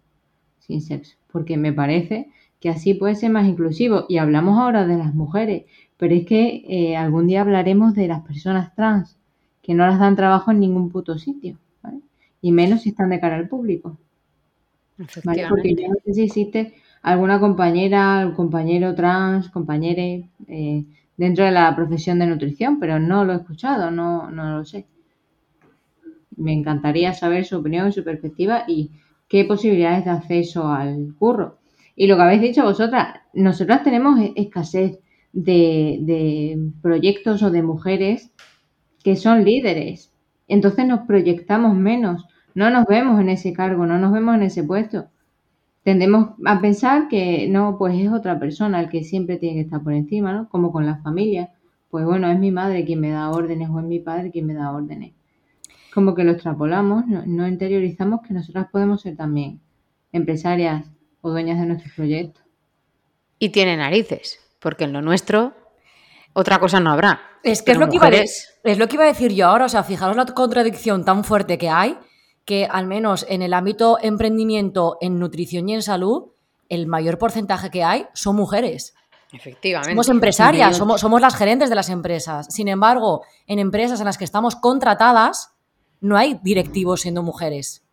sin sexo, porque me parece que así puede ser más inclusivo. Y hablamos ahora de las mujeres, pero es que eh, algún día hablaremos de las personas trans, que no las dan trabajo en ningún puto sitio, ¿vale? Y menos si están de cara al público. ¿vale? Porque yo no sé si existe alguna compañera, un compañero trans, compañere eh, dentro de la profesión de nutrición, pero no lo he escuchado, no, no lo sé me encantaría saber su opinión, su perspectiva y qué posibilidades de acceso al curro. Y lo que habéis dicho vosotras, nosotras tenemos e-, escasez de, proyectos o de mujeres que son líderes. Entonces nos proyectamos menos, no nos vemos en ese cargo, no nos vemos en ese puesto. Tendemos a pensar que no, pues es otra persona el que siempre tiene que estar por encima, ¿no? Como con la familia. Pues bueno, es mi madre quien me da órdenes o es mi padre quien me da órdenes como que lo extrapolamos, no, interiorizamos que nosotras podemos ser también empresarias o dueñas de nuestros proyectos. Y tiene narices, porque en lo nuestro otra cosa no habrá. Es que es lo que, iba a, es lo que iba a decir yo ahora, o sea, fijaros la contradicción tan fuerte que hay, que al menos en el ámbito emprendimiento, en nutrición y en salud, el mayor porcentaje que hay son mujeres. Efectivamente. Somos empresarias, somos, somos las gerentes de las empresas. Sin embargo, en empresas en las que estamos contratadas, no hay directivos siendo mujeres.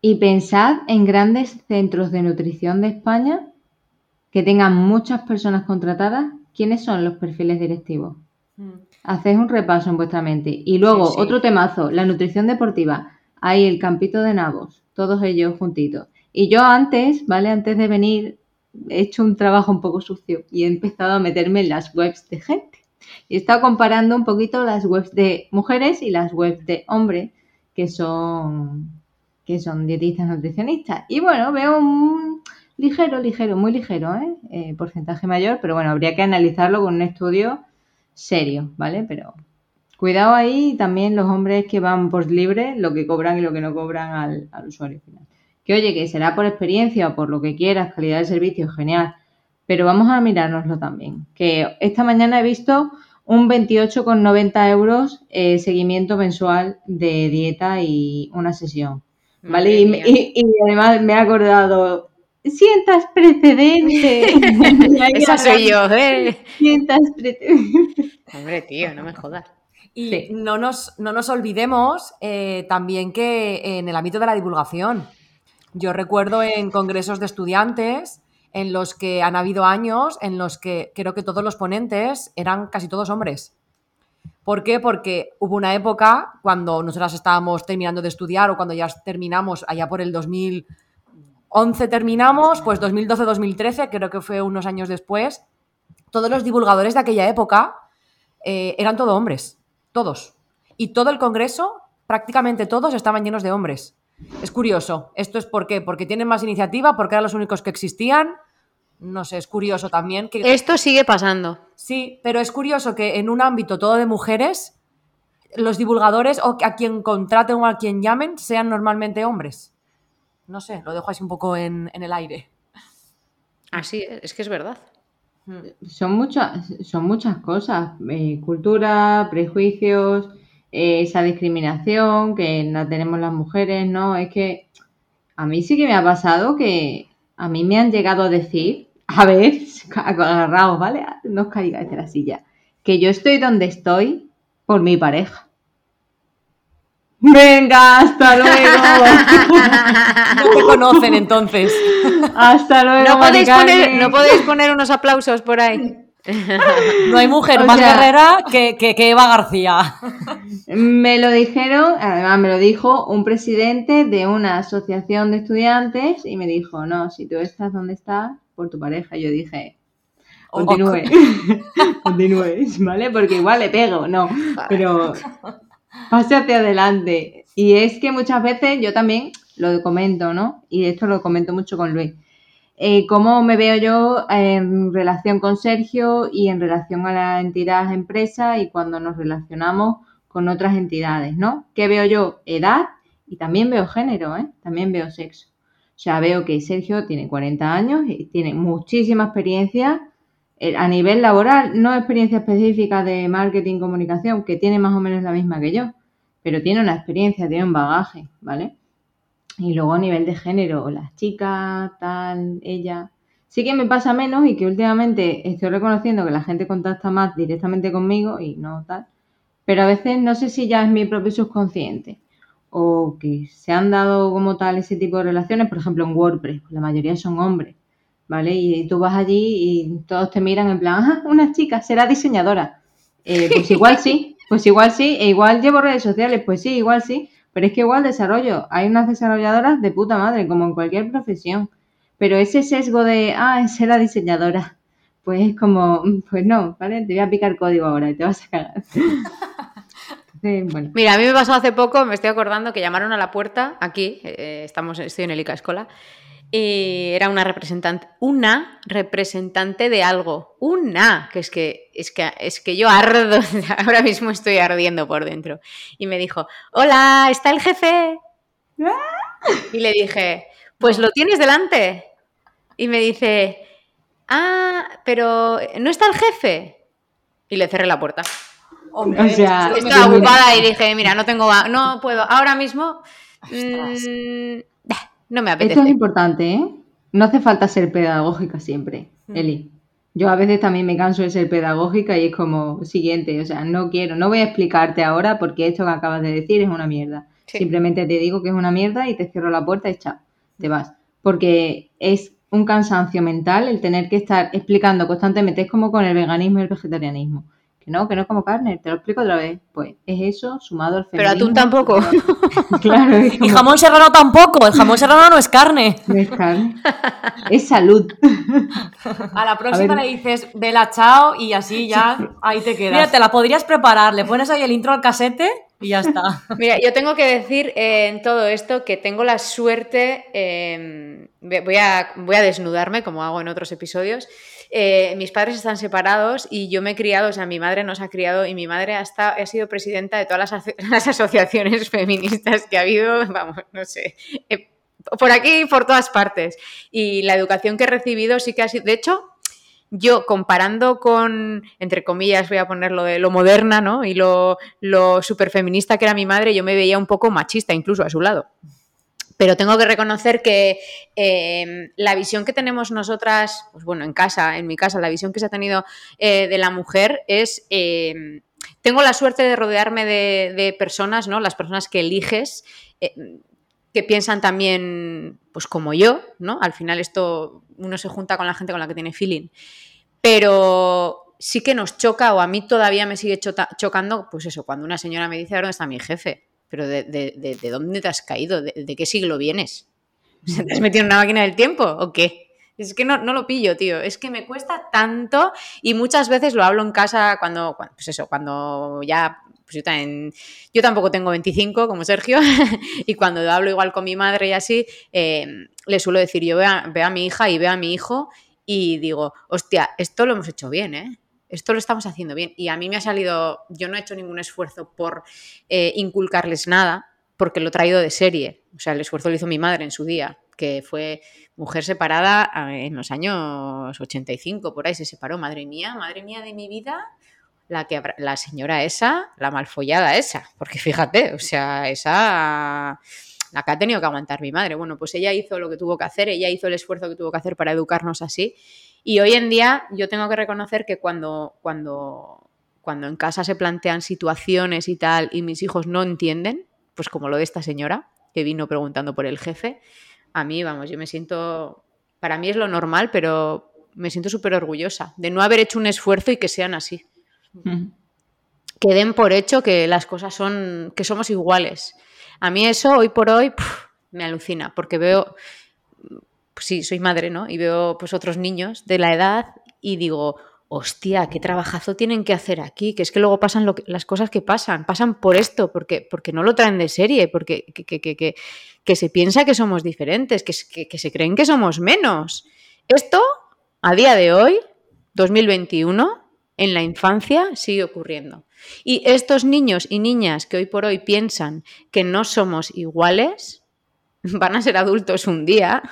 Y pensad en grandes centros de nutrición de España que tengan muchas personas contratadas. ¿Quiénes son los perfiles directivos? Mm. Hacéis un repaso en vuestra mente. Y luego, otro temazo, la nutrición deportiva. Ahí el campito de nabos, todos ellos juntitos. Y yo antes, ¿vale? Antes de venir, he hecho un trabajo un poco sucio y he empezado a meterme en las webs de gente. Y he estado comparando un poquito las webs de mujeres y las webs de hombres, que son, que son dietistas nutricionistas. Y bueno, veo un ligero, ligero, muy ligero, ¿eh? ¿eh? porcentaje mayor, pero bueno, habría que analizarlo con un estudio serio, ¿vale? Pero cuidado ahí también los hombres que van por libre, lo que cobran y lo que no cobran al, al usuario final. Que oye, que será por experiencia o por lo que quieras, calidad de servicio, genial pero vamos a mirárnoslo también. Que esta mañana he visto un 28,90 euros eh, seguimiento mensual de dieta y una sesión. ¿Vale? Y, además me he acordado, sientas precedente. Esa soy yo, ¿eh? Sientas precedente. Hombre, tío, no me jodas. Y Sí. no, nos, no nos olvidemos eh, también que en el ámbito de la divulgación, yo recuerdo en congresos de estudiantes en los que han habido años en los que creo que todos los ponentes eran casi todos hombres. ¿Por qué? Porque hubo una época cuando nosotras estábamos terminando de estudiar o cuando ya terminamos allá por el 2011 terminamos, pues 2012-2013, creo que fue unos años después, todos los divulgadores de aquella época eh, eran todos hombres, todos. Y todo el congreso, prácticamente todos, estaban llenos de hombres. Es curioso. ¿Esto es por qué? ¿Porque tienen más iniciativa? ¿Porque eran los únicos que existían? No sé, es curioso también que... Esto sigue pasando. Sí, pero es curioso que en un ámbito todo de mujeres, los divulgadores o a quien contraten o a quien llamen sean normalmente hombres. No sé, lo dejo así un poco en, en el aire. Así es, es que es verdad. Son muchas, son muchas cosas. eh, cultura, prejuicios, eh, esa discriminación que la tenemos las mujeres, ¿no? Es que a mí sí que me ha pasado que a mí me han llegado a decir, a ver, agarraos, ¿vale? No os caigáis de la silla, que yo estoy donde estoy por mi pareja. Venga, hasta luego. No te conocen entonces. hasta luego. No podéis, poner, no podéis poner unos aplausos por ahí. No hay mujer O más sea- guerrera que, que, que Eva García. Me lo dijeron, además me lo dijo un presidente de una asociación de estudiantes y me dijo, no, si tú estás donde estás, por tu pareja. Yo dije, continúe, continúe, ¿vale? Porque igual le pego, no, pero pase hacia adelante. Y es que muchas veces yo también lo comento, ¿no? Y esto lo comento mucho con Luis. Eh, cómo me veo yo en relación con Sergio y en relación a la entidad empresa y cuando nos relacionamos con otras entidades, ¿no? ¿Qué veo yo? Edad y también veo género, ¿eh? También veo sexo. O sea, veo que Sergio tiene 40 años y tiene muchísima experiencia eh, a nivel laboral, no experiencia específica de marketing, comunicación, que tiene más o menos la misma que yo, pero tiene una experiencia, tiene un bagaje, ¿vale? Y luego a nivel de género, las chicas, tal, ella. Sí que me pasa menos y que últimamente estoy reconociendo que la gente contacta más directamente conmigo y no tal. Pero a veces no sé si ya es mi propio subconsciente o que se han dado como tal ese tipo de relaciones, por ejemplo en WordPress, pues la mayoría son hombres, ¿vale? Y tú vas allí y todos te miran en plan, ah, una chica, será diseñadora. Eh, pues igual sí, pues igual sí, e igual llevo redes sociales, pues sí, igual sí, pero es que igual desarrollo, hay unas desarrolladoras de puta madre, como en cualquier profesión, pero ese sesgo de, ah, será diseñadora, pues es como, mm, pues no, ¿vale? Te voy a picar código ahora y te vas a cagar. Bueno. Mira, a mí me pasó hace poco, me estoy acordando que llamaron a la puerta aquí, eh, estamos, estoy en el ICA Escola, y era una representante, una representante de algo, una, que es que es que es que yo ardo, ahora mismo estoy ardiendo por dentro. Y me dijo, "Hola, ¿está el jefe?" Y le dije, "Pues lo tienes delante." Y me dice, "Ah, pero ¿no está el jefe?" Y le cerré la puerta. Hombre, O sea, Estaba ocupada y dije, mira, no tengo, no puedo, ahora mismo no me Esto apetece. es importante, ¿eh? No hace falta ser pedagógica siempre, Mm. Eli. Yo a veces también me canso de ser pedagógica y es como siguiente, o sea, no quiero, no voy a explicarte ahora porque esto que acabas de decir es una mierda. Sí. Simplemente te digo que es una mierda y te cierro la puerta y chao, te vas. Porque es un cansancio mental el tener que estar explicando constantemente, es como con el veganismo y el vegetarianismo. Que no, que no como carne, te lo explico otra vez. Pues es eso sumado al Pero atún feminismo. tampoco. Claro, Y como, jamón serrano tampoco, el jamón serrano no es carne. no es carne. Es salud. A la próxima A le dices vela chao y así ya ahí te quedas. Mira, te la podrías preparar, le pones ahí el intro al casete y ya está. Mira, yo tengo que decir eh, en todo esto que tengo la suerte, eh, voy, a, voy a desnudarme como hago en otros episodios. Eh, mis padres están separados y yo me he criado, o sea, mi madre nos ha criado y mi madre ha, esta- ha sido presidenta de todas las, las asociaciones feministas que ha habido, vamos, no sé, eh, por aquí y por todas partes. Y la educación que he recibido sí que ha sido, de hecho, yo comparando con, entre comillas, voy a ponerlo de lo moderna, ¿no? Y lo, lo superfeminista que era mi madre, yo me veía un poco machista incluso a su lado. Pero tengo que reconocer que em, la visión que tenemos nosotras, pues bueno, en casa, en mi casa, la visión que se ha tenido eh, de la mujer es... Em, tengo la suerte de rodearme de, personas, ¿no? Las personas que eliges, eh, que piensan también, pues como yo, ¿no? Al final esto uno se junta con la gente con la que tiene feeling. Pero sí que nos choca, o a mí todavía me sigue chocando, pues eso, cuando una señora me dice, ¿dónde está mi jefe? Pero ¿de, de, dónde te has caído? ¿De, qué siglo vienes? ¿Te has metido en una máquina del tiempo o qué? Es que no, no, lo pillo, tío. Es que me cuesta tanto y muchas veces lo hablo en casa cuando, pues eso, cuando ya, pues yo también, yo tampoco tengo 25 como Sergio y cuando hablo igual con mi madre y así, eh, le suelo decir, yo veo a, veo a mi hija y veo a mi hijo y digo, hostia, esto lo hemos hecho bien, ¿eh? Esto lo estamos haciendo bien. Y a mí me ha salido, yo no he hecho ningún esfuerzo por eh, inculcarles nada, porque lo he traído de serie. O sea, el esfuerzo lo hizo mi madre en su día, que fue mujer separada en los años 85, por ahí se separó. Madre mía, madre mía de mi vida, la, que, la señora esa, la malfollada esa. Porque fíjate, o sea, esa la que ha tenido que aguantar mi madre. Bueno, pues ella hizo lo que tuvo que hacer, ella hizo el esfuerzo que tuvo que hacer para educarnos así. Y hoy en día yo tengo que reconocer que cuando, cuando, cuando en casa se plantean situaciones y tal y mis hijos no entienden, pues como lo de esta señora que vino preguntando por el jefe, a mí, vamos, yo me siento, para mí es lo normal, pero me siento súper orgullosa de no haber hecho un esfuerzo y que sean así. Que den por hecho que las cosas son, que somos iguales. A mí eso, hoy por hoy, me alucina, porque veo, pues sí, soy madre, ¿no? Y veo pues otros niños de la edad y digo, hostia, qué trabajazo tienen que hacer aquí, que es que luego pasan las cosas que pasan, pasan por esto, porque, porque no lo traen de serie, porque que, que, se piensa que somos diferentes, que, que, se creen que somos menos. Esto, a día de hoy, 2021, en la infancia sigue ocurriendo. Y estos niños y niñas que hoy por hoy piensan que no somos iguales, van a ser adultos un día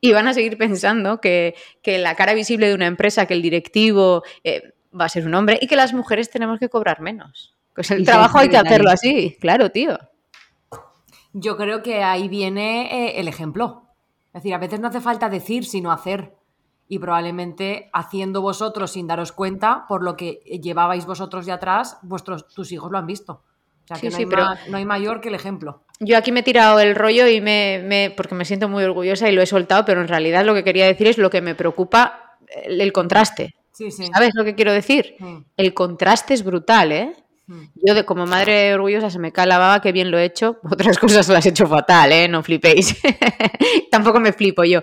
y van a seguir pensando que, la cara visible de una empresa, que el directivo eh, va a ser un hombre y que las mujeres tenemos que cobrar menos. Pues el trabajo hay que hacerlo así, claro, tío. Yo creo que ahí viene eh, el ejemplo. Es decir, a veces no hace falta decir, sino hacer. Y probablemente haciendo vosotros sin daros cuenta, por lo que llevabais vosotros de atrás, vuestros, tus hijos lo han visto. O sea, que no, hay pero... no hay mayor que el ejemplo. Yo aquí me he tirado el rollo y me, porque me siento muy orgullosa y lo he soltado, pero en realidad lo que quería decir es lo que me preocupa el, contraste. ¿Sabes lo que quiero decir? El contraste es brutal, ¿eh? Yo de, como madre orgullosa se me cae la baba, que bien lo he hecho. Otras cosas las he hecho fatal, ¿eh? No flipéis. Tampoco me flipo yo.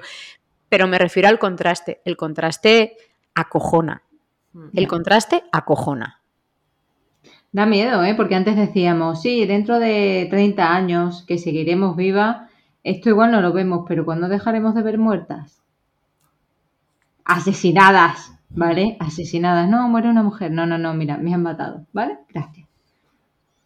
Pero me refiero al contraste. El contraste acojona. El contraste acojona. Da miedo, ¿eh? Porque antes decíamos, sí, dentro de 30 años que seguiremos vivas, esto igual no lo vemos, pero ¿cuándo dejaremos de ver muertas? Asesinadas, ¿vale? Asesinadas. No, muere una mujer. No, no, no, mira, me han matado, ¿vale? Gracias.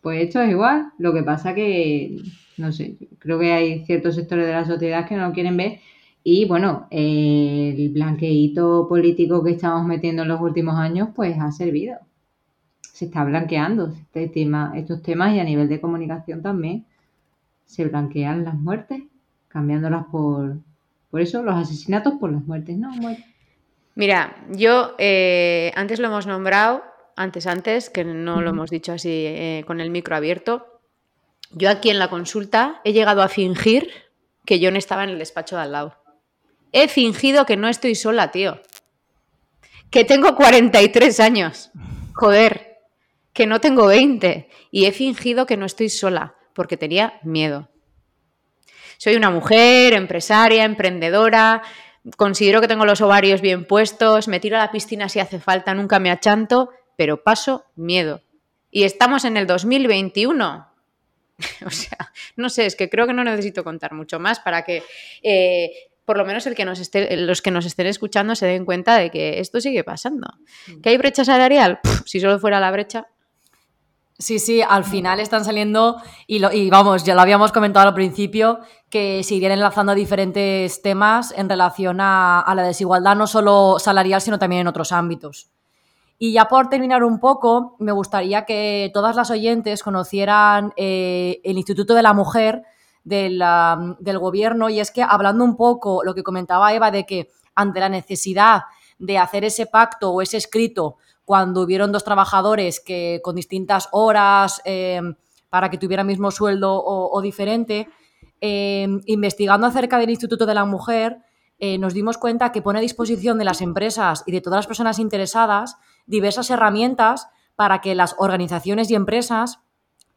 Pues esto es igual. Lo que pasa que, no sé, creo que hay ciertos sectores de la sociedad que no lo quieren ver. Y bueno, el blanqueíto político que estamos metiendo en los últimos años, pues ha servido se está blanqueando este tema, estos temas y a nivel de comunicación también se blanquean las muertes, cambiándolas por, por eso, los asesinatos por las muertes, ¿no? Mira, yo eh, antes lo hemos nombrado, antes, antes, que no lo hemos dicho así eh, con el micro abierto. Yo aquí en la consulta he llegado a fingir que yo no estaba en el despacho de al lado. He fingido que no estoy sola, tío. Que tengo 43 años. Joder, que no tengo 20 y he fingido que no estoy sola porque tenía miedo. Soy una mujer, empresaria, emprendedora, considero que tengo los ovarios bien puestos, me tiro a la piscina si hace falta, nunca me achanto, pero paso miedo. Y estamos en el 2021. o sea, no sé, es que creo que no necesito contar mucho más para que eh, por lo menos el que nos esté, los que nos estén escuchando se den cuenta de que esto sigue pasando. Mm. ¿Que hay brecha salarial? si solo fuera la brecha, Sí, sí, al final están saliendo, y, lo, y, vamos, ya lo habíamos comentado al principio, que se irían enlazando diferentes temas en relación a, la desigualdad, no solo salarial, sino también en otros ámbitos. Y ya por terminar un poco, me gustaría que todas las oyentes conocieran eh, el Instituto de la Mujer del, gobierno. Y es que hablando un poco lo que comentaba Eva de que ante la necesidad de hacer ese pacto o ese escrito cuando hubieron dos trabajadores que con distintas horas eh, para que tuvieran mismo sueldo o, diferente, eh, investigando acerca del Instituto de la Mujer, eh, nos dimos cuenta que pone a disposición de las empresas y de todas las personas interesadas diversas herramientas para que las organizaciones y empresas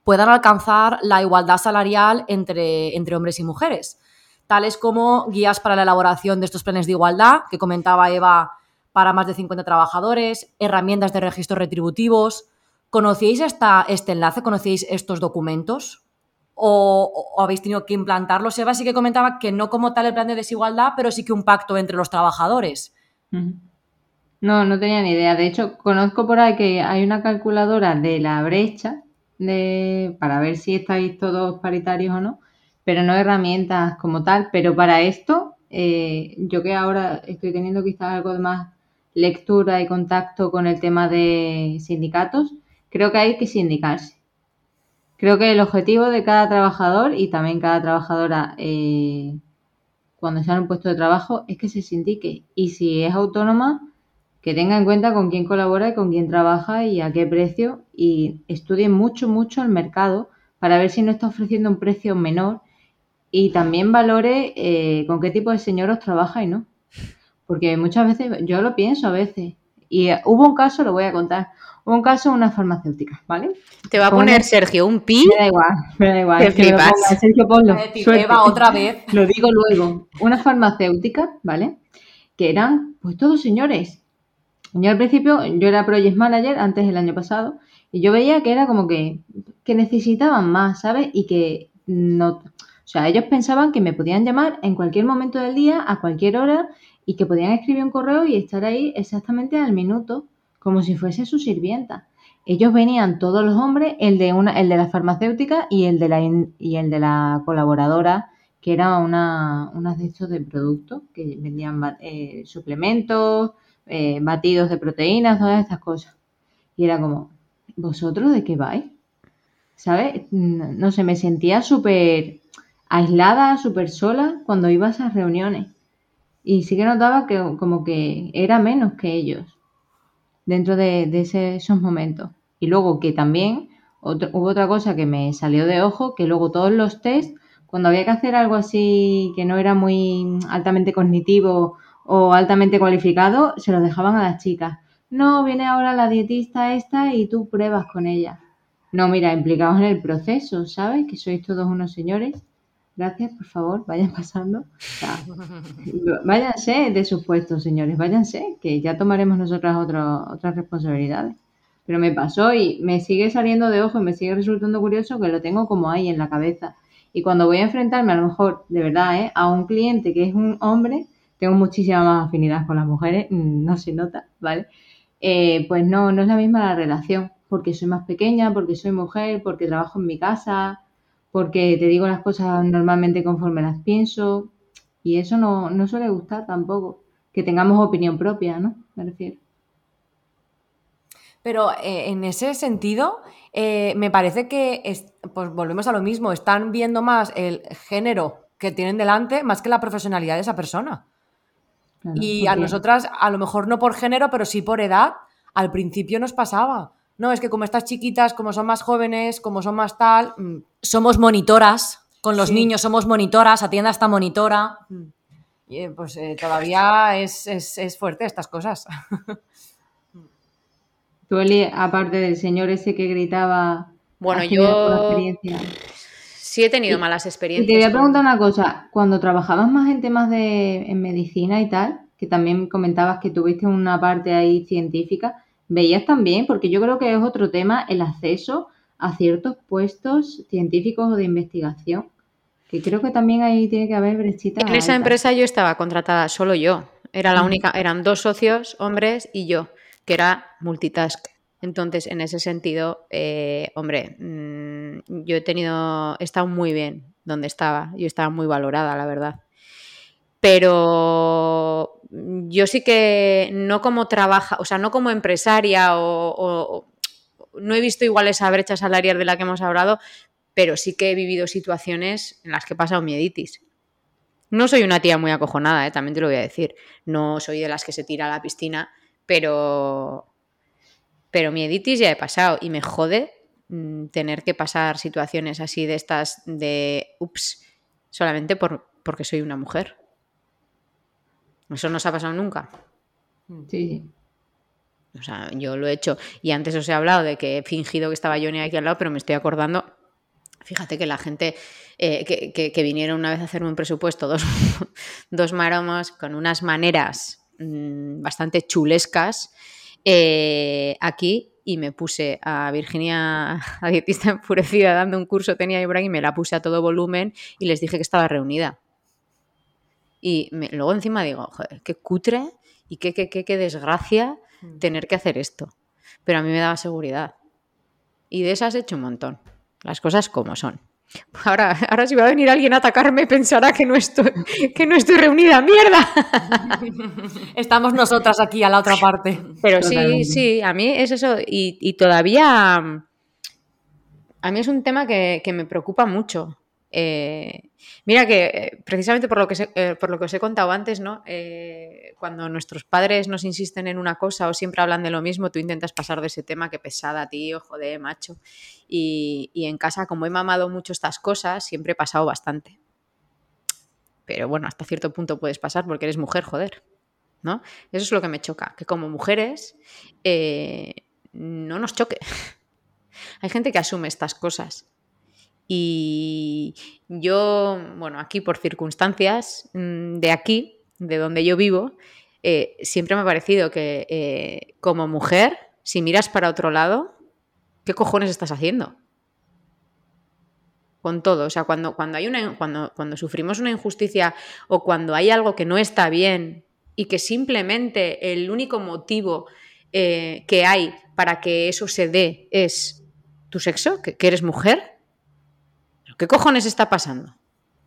puedan alcanzar la igualdad salarial entre, entre hombres y mujeres, tales como guías para la elaboración de estos planes de igualdad, que comentaba Eva, para más de 50 trabajadores, herramientas de registros retributivos. ¿Conocíais esta, este enlace? ¿Conocíais estos documentos? O, o, habéis tenido que implantarlos? Eva sí que comentaba que no como tal el plan de desigualdad, pero sí que un pacto entre los trabajadores. No, no tenía ni idea. De hecho, conozco por ahí que hay una calculadora de la brecha de, para ver si estáis todos paritarios o no, pero no herramientas como tal. Pero para esto, eh, yo que ahora estoy teniendo quizás algo de más lectura y contacto con el tema de sindicatos, creo que hay que sindicarse. Creo que el objetivo de cada trabajador y también cada trabajadora eh, cuando sea en un puesto de trabajo es que se sindique. Y si es autónoma, que tenga en cuenta con quién colabora y con quién trabaja y a qué precio y estudie mucho, mucho el mercado para ver si no está ofreciendo un precio menor y también valore eh, con qué tipo de señor os trabaja y no. Porque muchas veces, yo lo pienso a veces, y uh, hubo un caso, lo voy a contar, hubo un caso una farmacéutica, ¿vale? Te va a poner Sergio un pi. Me da igual, me da igual. Te flipas. ponga, Sergio. Suerte. Eva, otra vez. Lo digo luego. Una farmacéutica, ¿vale? Que eran, pues todos señores. Yo al principio, yo era project manager antes del año pasado, y yo veía que era como que, que necesitaban más, ¿sabes? Y que no. O sea, ellos pensaban que me podían llamar en cualquier momento del día, a cualquier hora, y que podían escribir un correo y estar ahí exactamente al minuto, como si fuese su sirvienta. Ellos venían todos los hombres, el de una, el de la farmacéutica y el de la y el de la colaboradora, que era una, unas de estos de productos que vendían eh, suplementos, eh, batidos de proteínas, todas estas cosas. Y era como, ¿vosotros de qué vais? ¿Sabes? No, sé, me sentía súper aislada, súper sola cuando iba a esas reuniones. Y sí que notaba que como que era menos que ellos dentro de, esos momentos. Y luego que también hubo otra cosa que me salió de ojo, que luego todos los test, cuando había que hacer algo así que no era muy altamente cognitivo o altamente cualificado, se los dejaban a las chicas. No, viene ahora la dietista esta y tú pruebas con ella. No, mira, implicados en el proceso, ¿sabes? Que sois todos unos señores. Gracias, por favor, vayan pasando. Váyanse de sus puestos, señores, váyanse, que ya tomaremos nosotras otro- otras responsabilidades. Pero me pasó y me sigue saliendo de ojo y me sigue resultando curioso que lo tengo como ahí en la cabeza. Y cuando voy a enfrentarme, a lo mejor, de verdad, ¿eh? a un cliente que es un hombre, tengo muchísima más afinidad con las mujeres, no se nota, ¿vale? Eh, pues no, no es la misma la relación, porque soy más pequeña, porque soy mujer, porque trabajo en mi casa, porque te digo las cosas normalmente conforme las pienso, y eso no, no suele gustar tampoco, que tengamos opinión propia, ¿no? Me refiero. Pero eh, en ese sentido, eh, me parece que, es- pues volvemos a lo mismo, están viendo más el género que tienen delante más que la profesionalidad de esa persona. Claro, Y a porque- nosotras, a lo mejor no por género, pero sí por edad, al principio nos pasaba. No, es que como estas chiquitas, como son más jóvenes, como son más tal, mm, somos monitoras. Con los Sí. niños somos monitoras, atienda a esta monitora. Y, eh, pues eh, todavía es, es- es fuerte estas cosas. Tú, aparte del señor ese que gritaba, Bueno, yo experiencia? Sí he tenido Y- malas Y experiencias. te voy a preguntar una cosa, cuando trabajabas más en temas de en medicina y tal, que también comentabas que tuviste una parte ahí científica, ¿veías también? Porque yo creo que es otro tema el acceso a ciertos puestos científicos o de investigación, que creo que también ahí tiene que haber brechitas En esa empresa yo estaba contratada solo yo. Era la Ujú. única, eran dos socios, hombres y yo, que era multitask. Entonces, en ese sentido, eh, hombre, mm, yo he tenido, he estado muy bien donde estaba. Yo estaba muy valorada, la verdad. Pero yo sí que no como trabaja, o sea, no como empresaria o- no he visto igual esa brecha salarial de la que hemos hablado, pero sí que he vivido situaciones en las que he pasado mieditis. No soy una tía muy acojonada, ¿eh? también te lo voy a decir. No soy de las que se tira a la piscina, pero, pero mieditis ya he pasado y me jode mm, tener que pasar situaciones así de estas de, ups, solamente por, porque soy una mujer. Eso no se ha pasado nunca. Sí, O sea, yo lo he hecho. Y antes os he hablado de que he fingido que estaba Johnny aquí al lado, pero me estoy acordando. Fíjate que la gente eh, que, que- que vinieron una vez a hacerme un presupuesto, dos, dos maromos con unas maneras mm, bastante chulescas eh, aquí y me puse a Virginia, a dietista enfurecida, dando un curso, tenía yo por aquí, me la puse a todo volumen y les dije que estaba reunida. Y me- luego encima digo, joder, qué cutre y qué, qué, qué, qué desgracia tener que hacer esto. Pero a mí me daba seguridad. Y de esas he hecho un montón. Las cosas como son. Ahora, ahora si va a venir alguien a atacarme pensará que no estoy, que no estoy reunida. ¡Mierda! Estamos nosotras aquí a la otra parte. Pero sí, Totalmente. sí, a mí es eso. Y, y todavía. mm, A mí es un tema que, que me preocupa mucho. Eh, mira que eh, precisamente por lo que, se- eh, por lo que os he contado antes, ¿no? Cuando nuestros padres nos insisten en una cosa o siempre hablan de lo mismo, tú intentas pasar de ese tema, que pesada, tío, joder, macho. Y, en casa, como he mamado mucho estas cosas, siempre he pasado bastante. Pero bueno, hasta cierto punto puedes pasar porque eres mujer, joder. ¿No? Eso es lo que me choca, que como mujeres no nos choque. Hay gente que asume estas cosas. Y yo, bueno, aquí por circunstancias mm, de aquí, de donde yo vivo, eh, siempre me ha parecido que eh, como mujer, si miras para otro lado, ¿qué cojones estás haciendo? Con todo, o sea, cuando, cuando, hay una, cuando, cuando sufrimos una injusticia o cuando hay algo que no está bien y que simplemente el único motivo eh, que hay para que eso se dé es tu sexo, que, eres mujer, ¿pero ¿qué cojones está pasando?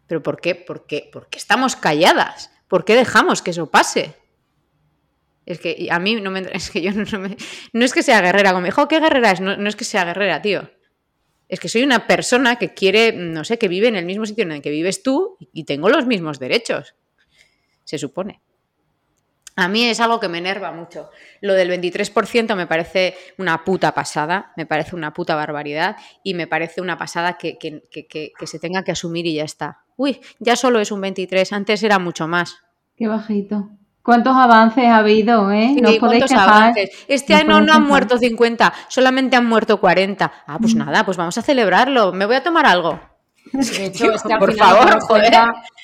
¿Pero por qué? ¿Por qué? ¿Por qué estamos calladas? ¿Por qué dejamos que eso pase? Es que a mí no me... Es que yo no, es que sea guerrera, como me dijo, ¿qué guerrera es? No, no es que sea guerrera, tío. Es que soy una persona que quiere, no sé, que vive en el mismo sitio en el que vives tú y tengo los mismos derechos. Se supone. A mí es algo que me enerva mucho. Lo del 23% me parece una puta pasada, me parece una puta barbaridad y me parece una pasada que, que- que- que- que se tenga que asumir y ya está. Uy, ya solo es un 23, antes era mucho más. Qué bajito. ¿Cuántos avances ha habido, eh? no podéis ¿cuántos quejar. avances? Este No año no han muerto 50, solamente han muerto 40. Ah, pues Mm. nada, pues vamos a celebrarlo. Me voy a tomar algo. De hecho, es que al Por final favor, joder.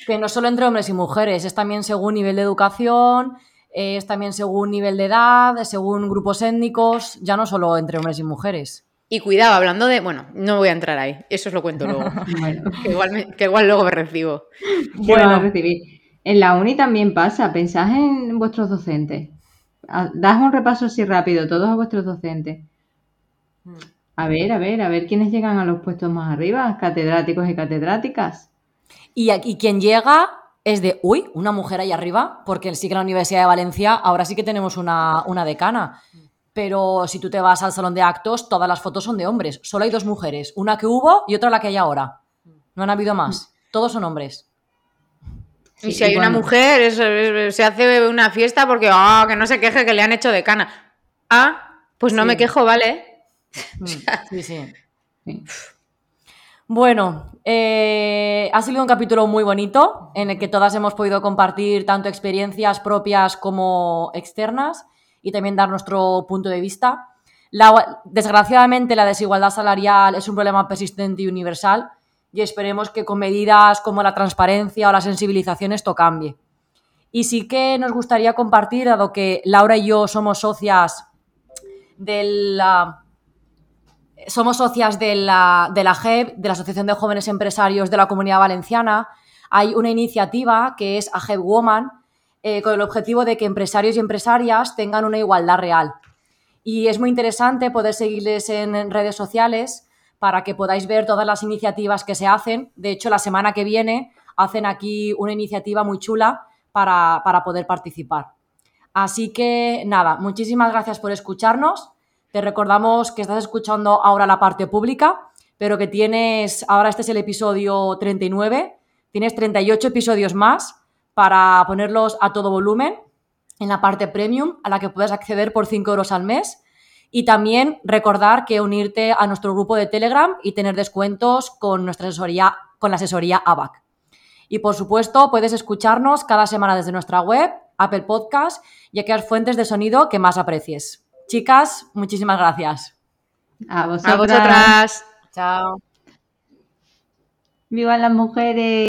que no solo entre hombres y mujeres, es también según nivel de educación, es también según nivel de edad, según grupos étnicos, ya no solo entre hombres y mujeres. Y cuidado, hablando de. Bueno, no voy a entrar ahí, eso os lo cuento luego. Bueno, que, igual me- que igual luego me recibo. ¿qué van a recibir? En la uni también pasa, pensad en vuestros docentes. A- Das un repaso así rápido, todos a vuestros docentes. A ver, a ver, a ver quiénes llegan a los puestos más arriba, catedráticos y catedráticas. Y aquí quien llega es de, uy, una mujer ahí arriba, porque sí que en la Universidad de Valencia ahora sí que tenemos una, una decana. Pero si tú te vas al salón de actos, todas las fotos son de hombres. Solo hay dos mujeres, una que hubo y otra la que hay ahora. No han habido más. Todos son hombres. y si hay y una mujer, es- es- se hace una fiesta porque, ah, que no se queje que le han hecho decana. Ah, pues no Sí. me quejo, ¿vale? Mm, Sí, sí. Sí. Bueno, eh, ha sido un capítulo muy bonito en el que todas hemos podido compartir tanto experiencias propias como externas y también dar nuestro punto de vista. Desgraciadamente, la desigualdad salarial es un problema persistente y universal y esperemos que con medidas como la transparencia o la sensibilización esto cambie. Y sí que nos gustaría compartir, dado que Laura y yo somos socias de la somos socias de la, de la JEB, de la Asociación de Jóvenes Empresarios de la Comunidad Valenciana. Hay una iniciativa que es AJEB Woman, eh, con el objetivo de que empresarios y empresarias tengan una igualdad real. Y es muy interesante poder seguirles en, en redes sociales para que podáis ver todas las iniciativas que se hacen. De hecho, la semana que viene hacen aquí una iniciativa muy chula para, para poder participar. Así que nada, muchísimas gracias por escucharnos. Te recordamos que estás escuchando ahora la parte pública, pero que tienes, ahora este es el episodio 39, tienes 38 episodios más para ponerlos a todo volumen en la parte premium a la que puedes acceder por 5 euros al mes. Y también recordar que unirte a nuestro grupo de Telegram y tener descuentos con nuestra asesoría, con la asesoría ABAC. Y por supuesto, puedes escucharnos cada semana desde nuestra web, Apple Podcast y aquellas fuentes de sonido que más aprecies. Chicas, muchísimas gracias. A vosotras. A vosotras. Chao. ¡Vivan las mujeres!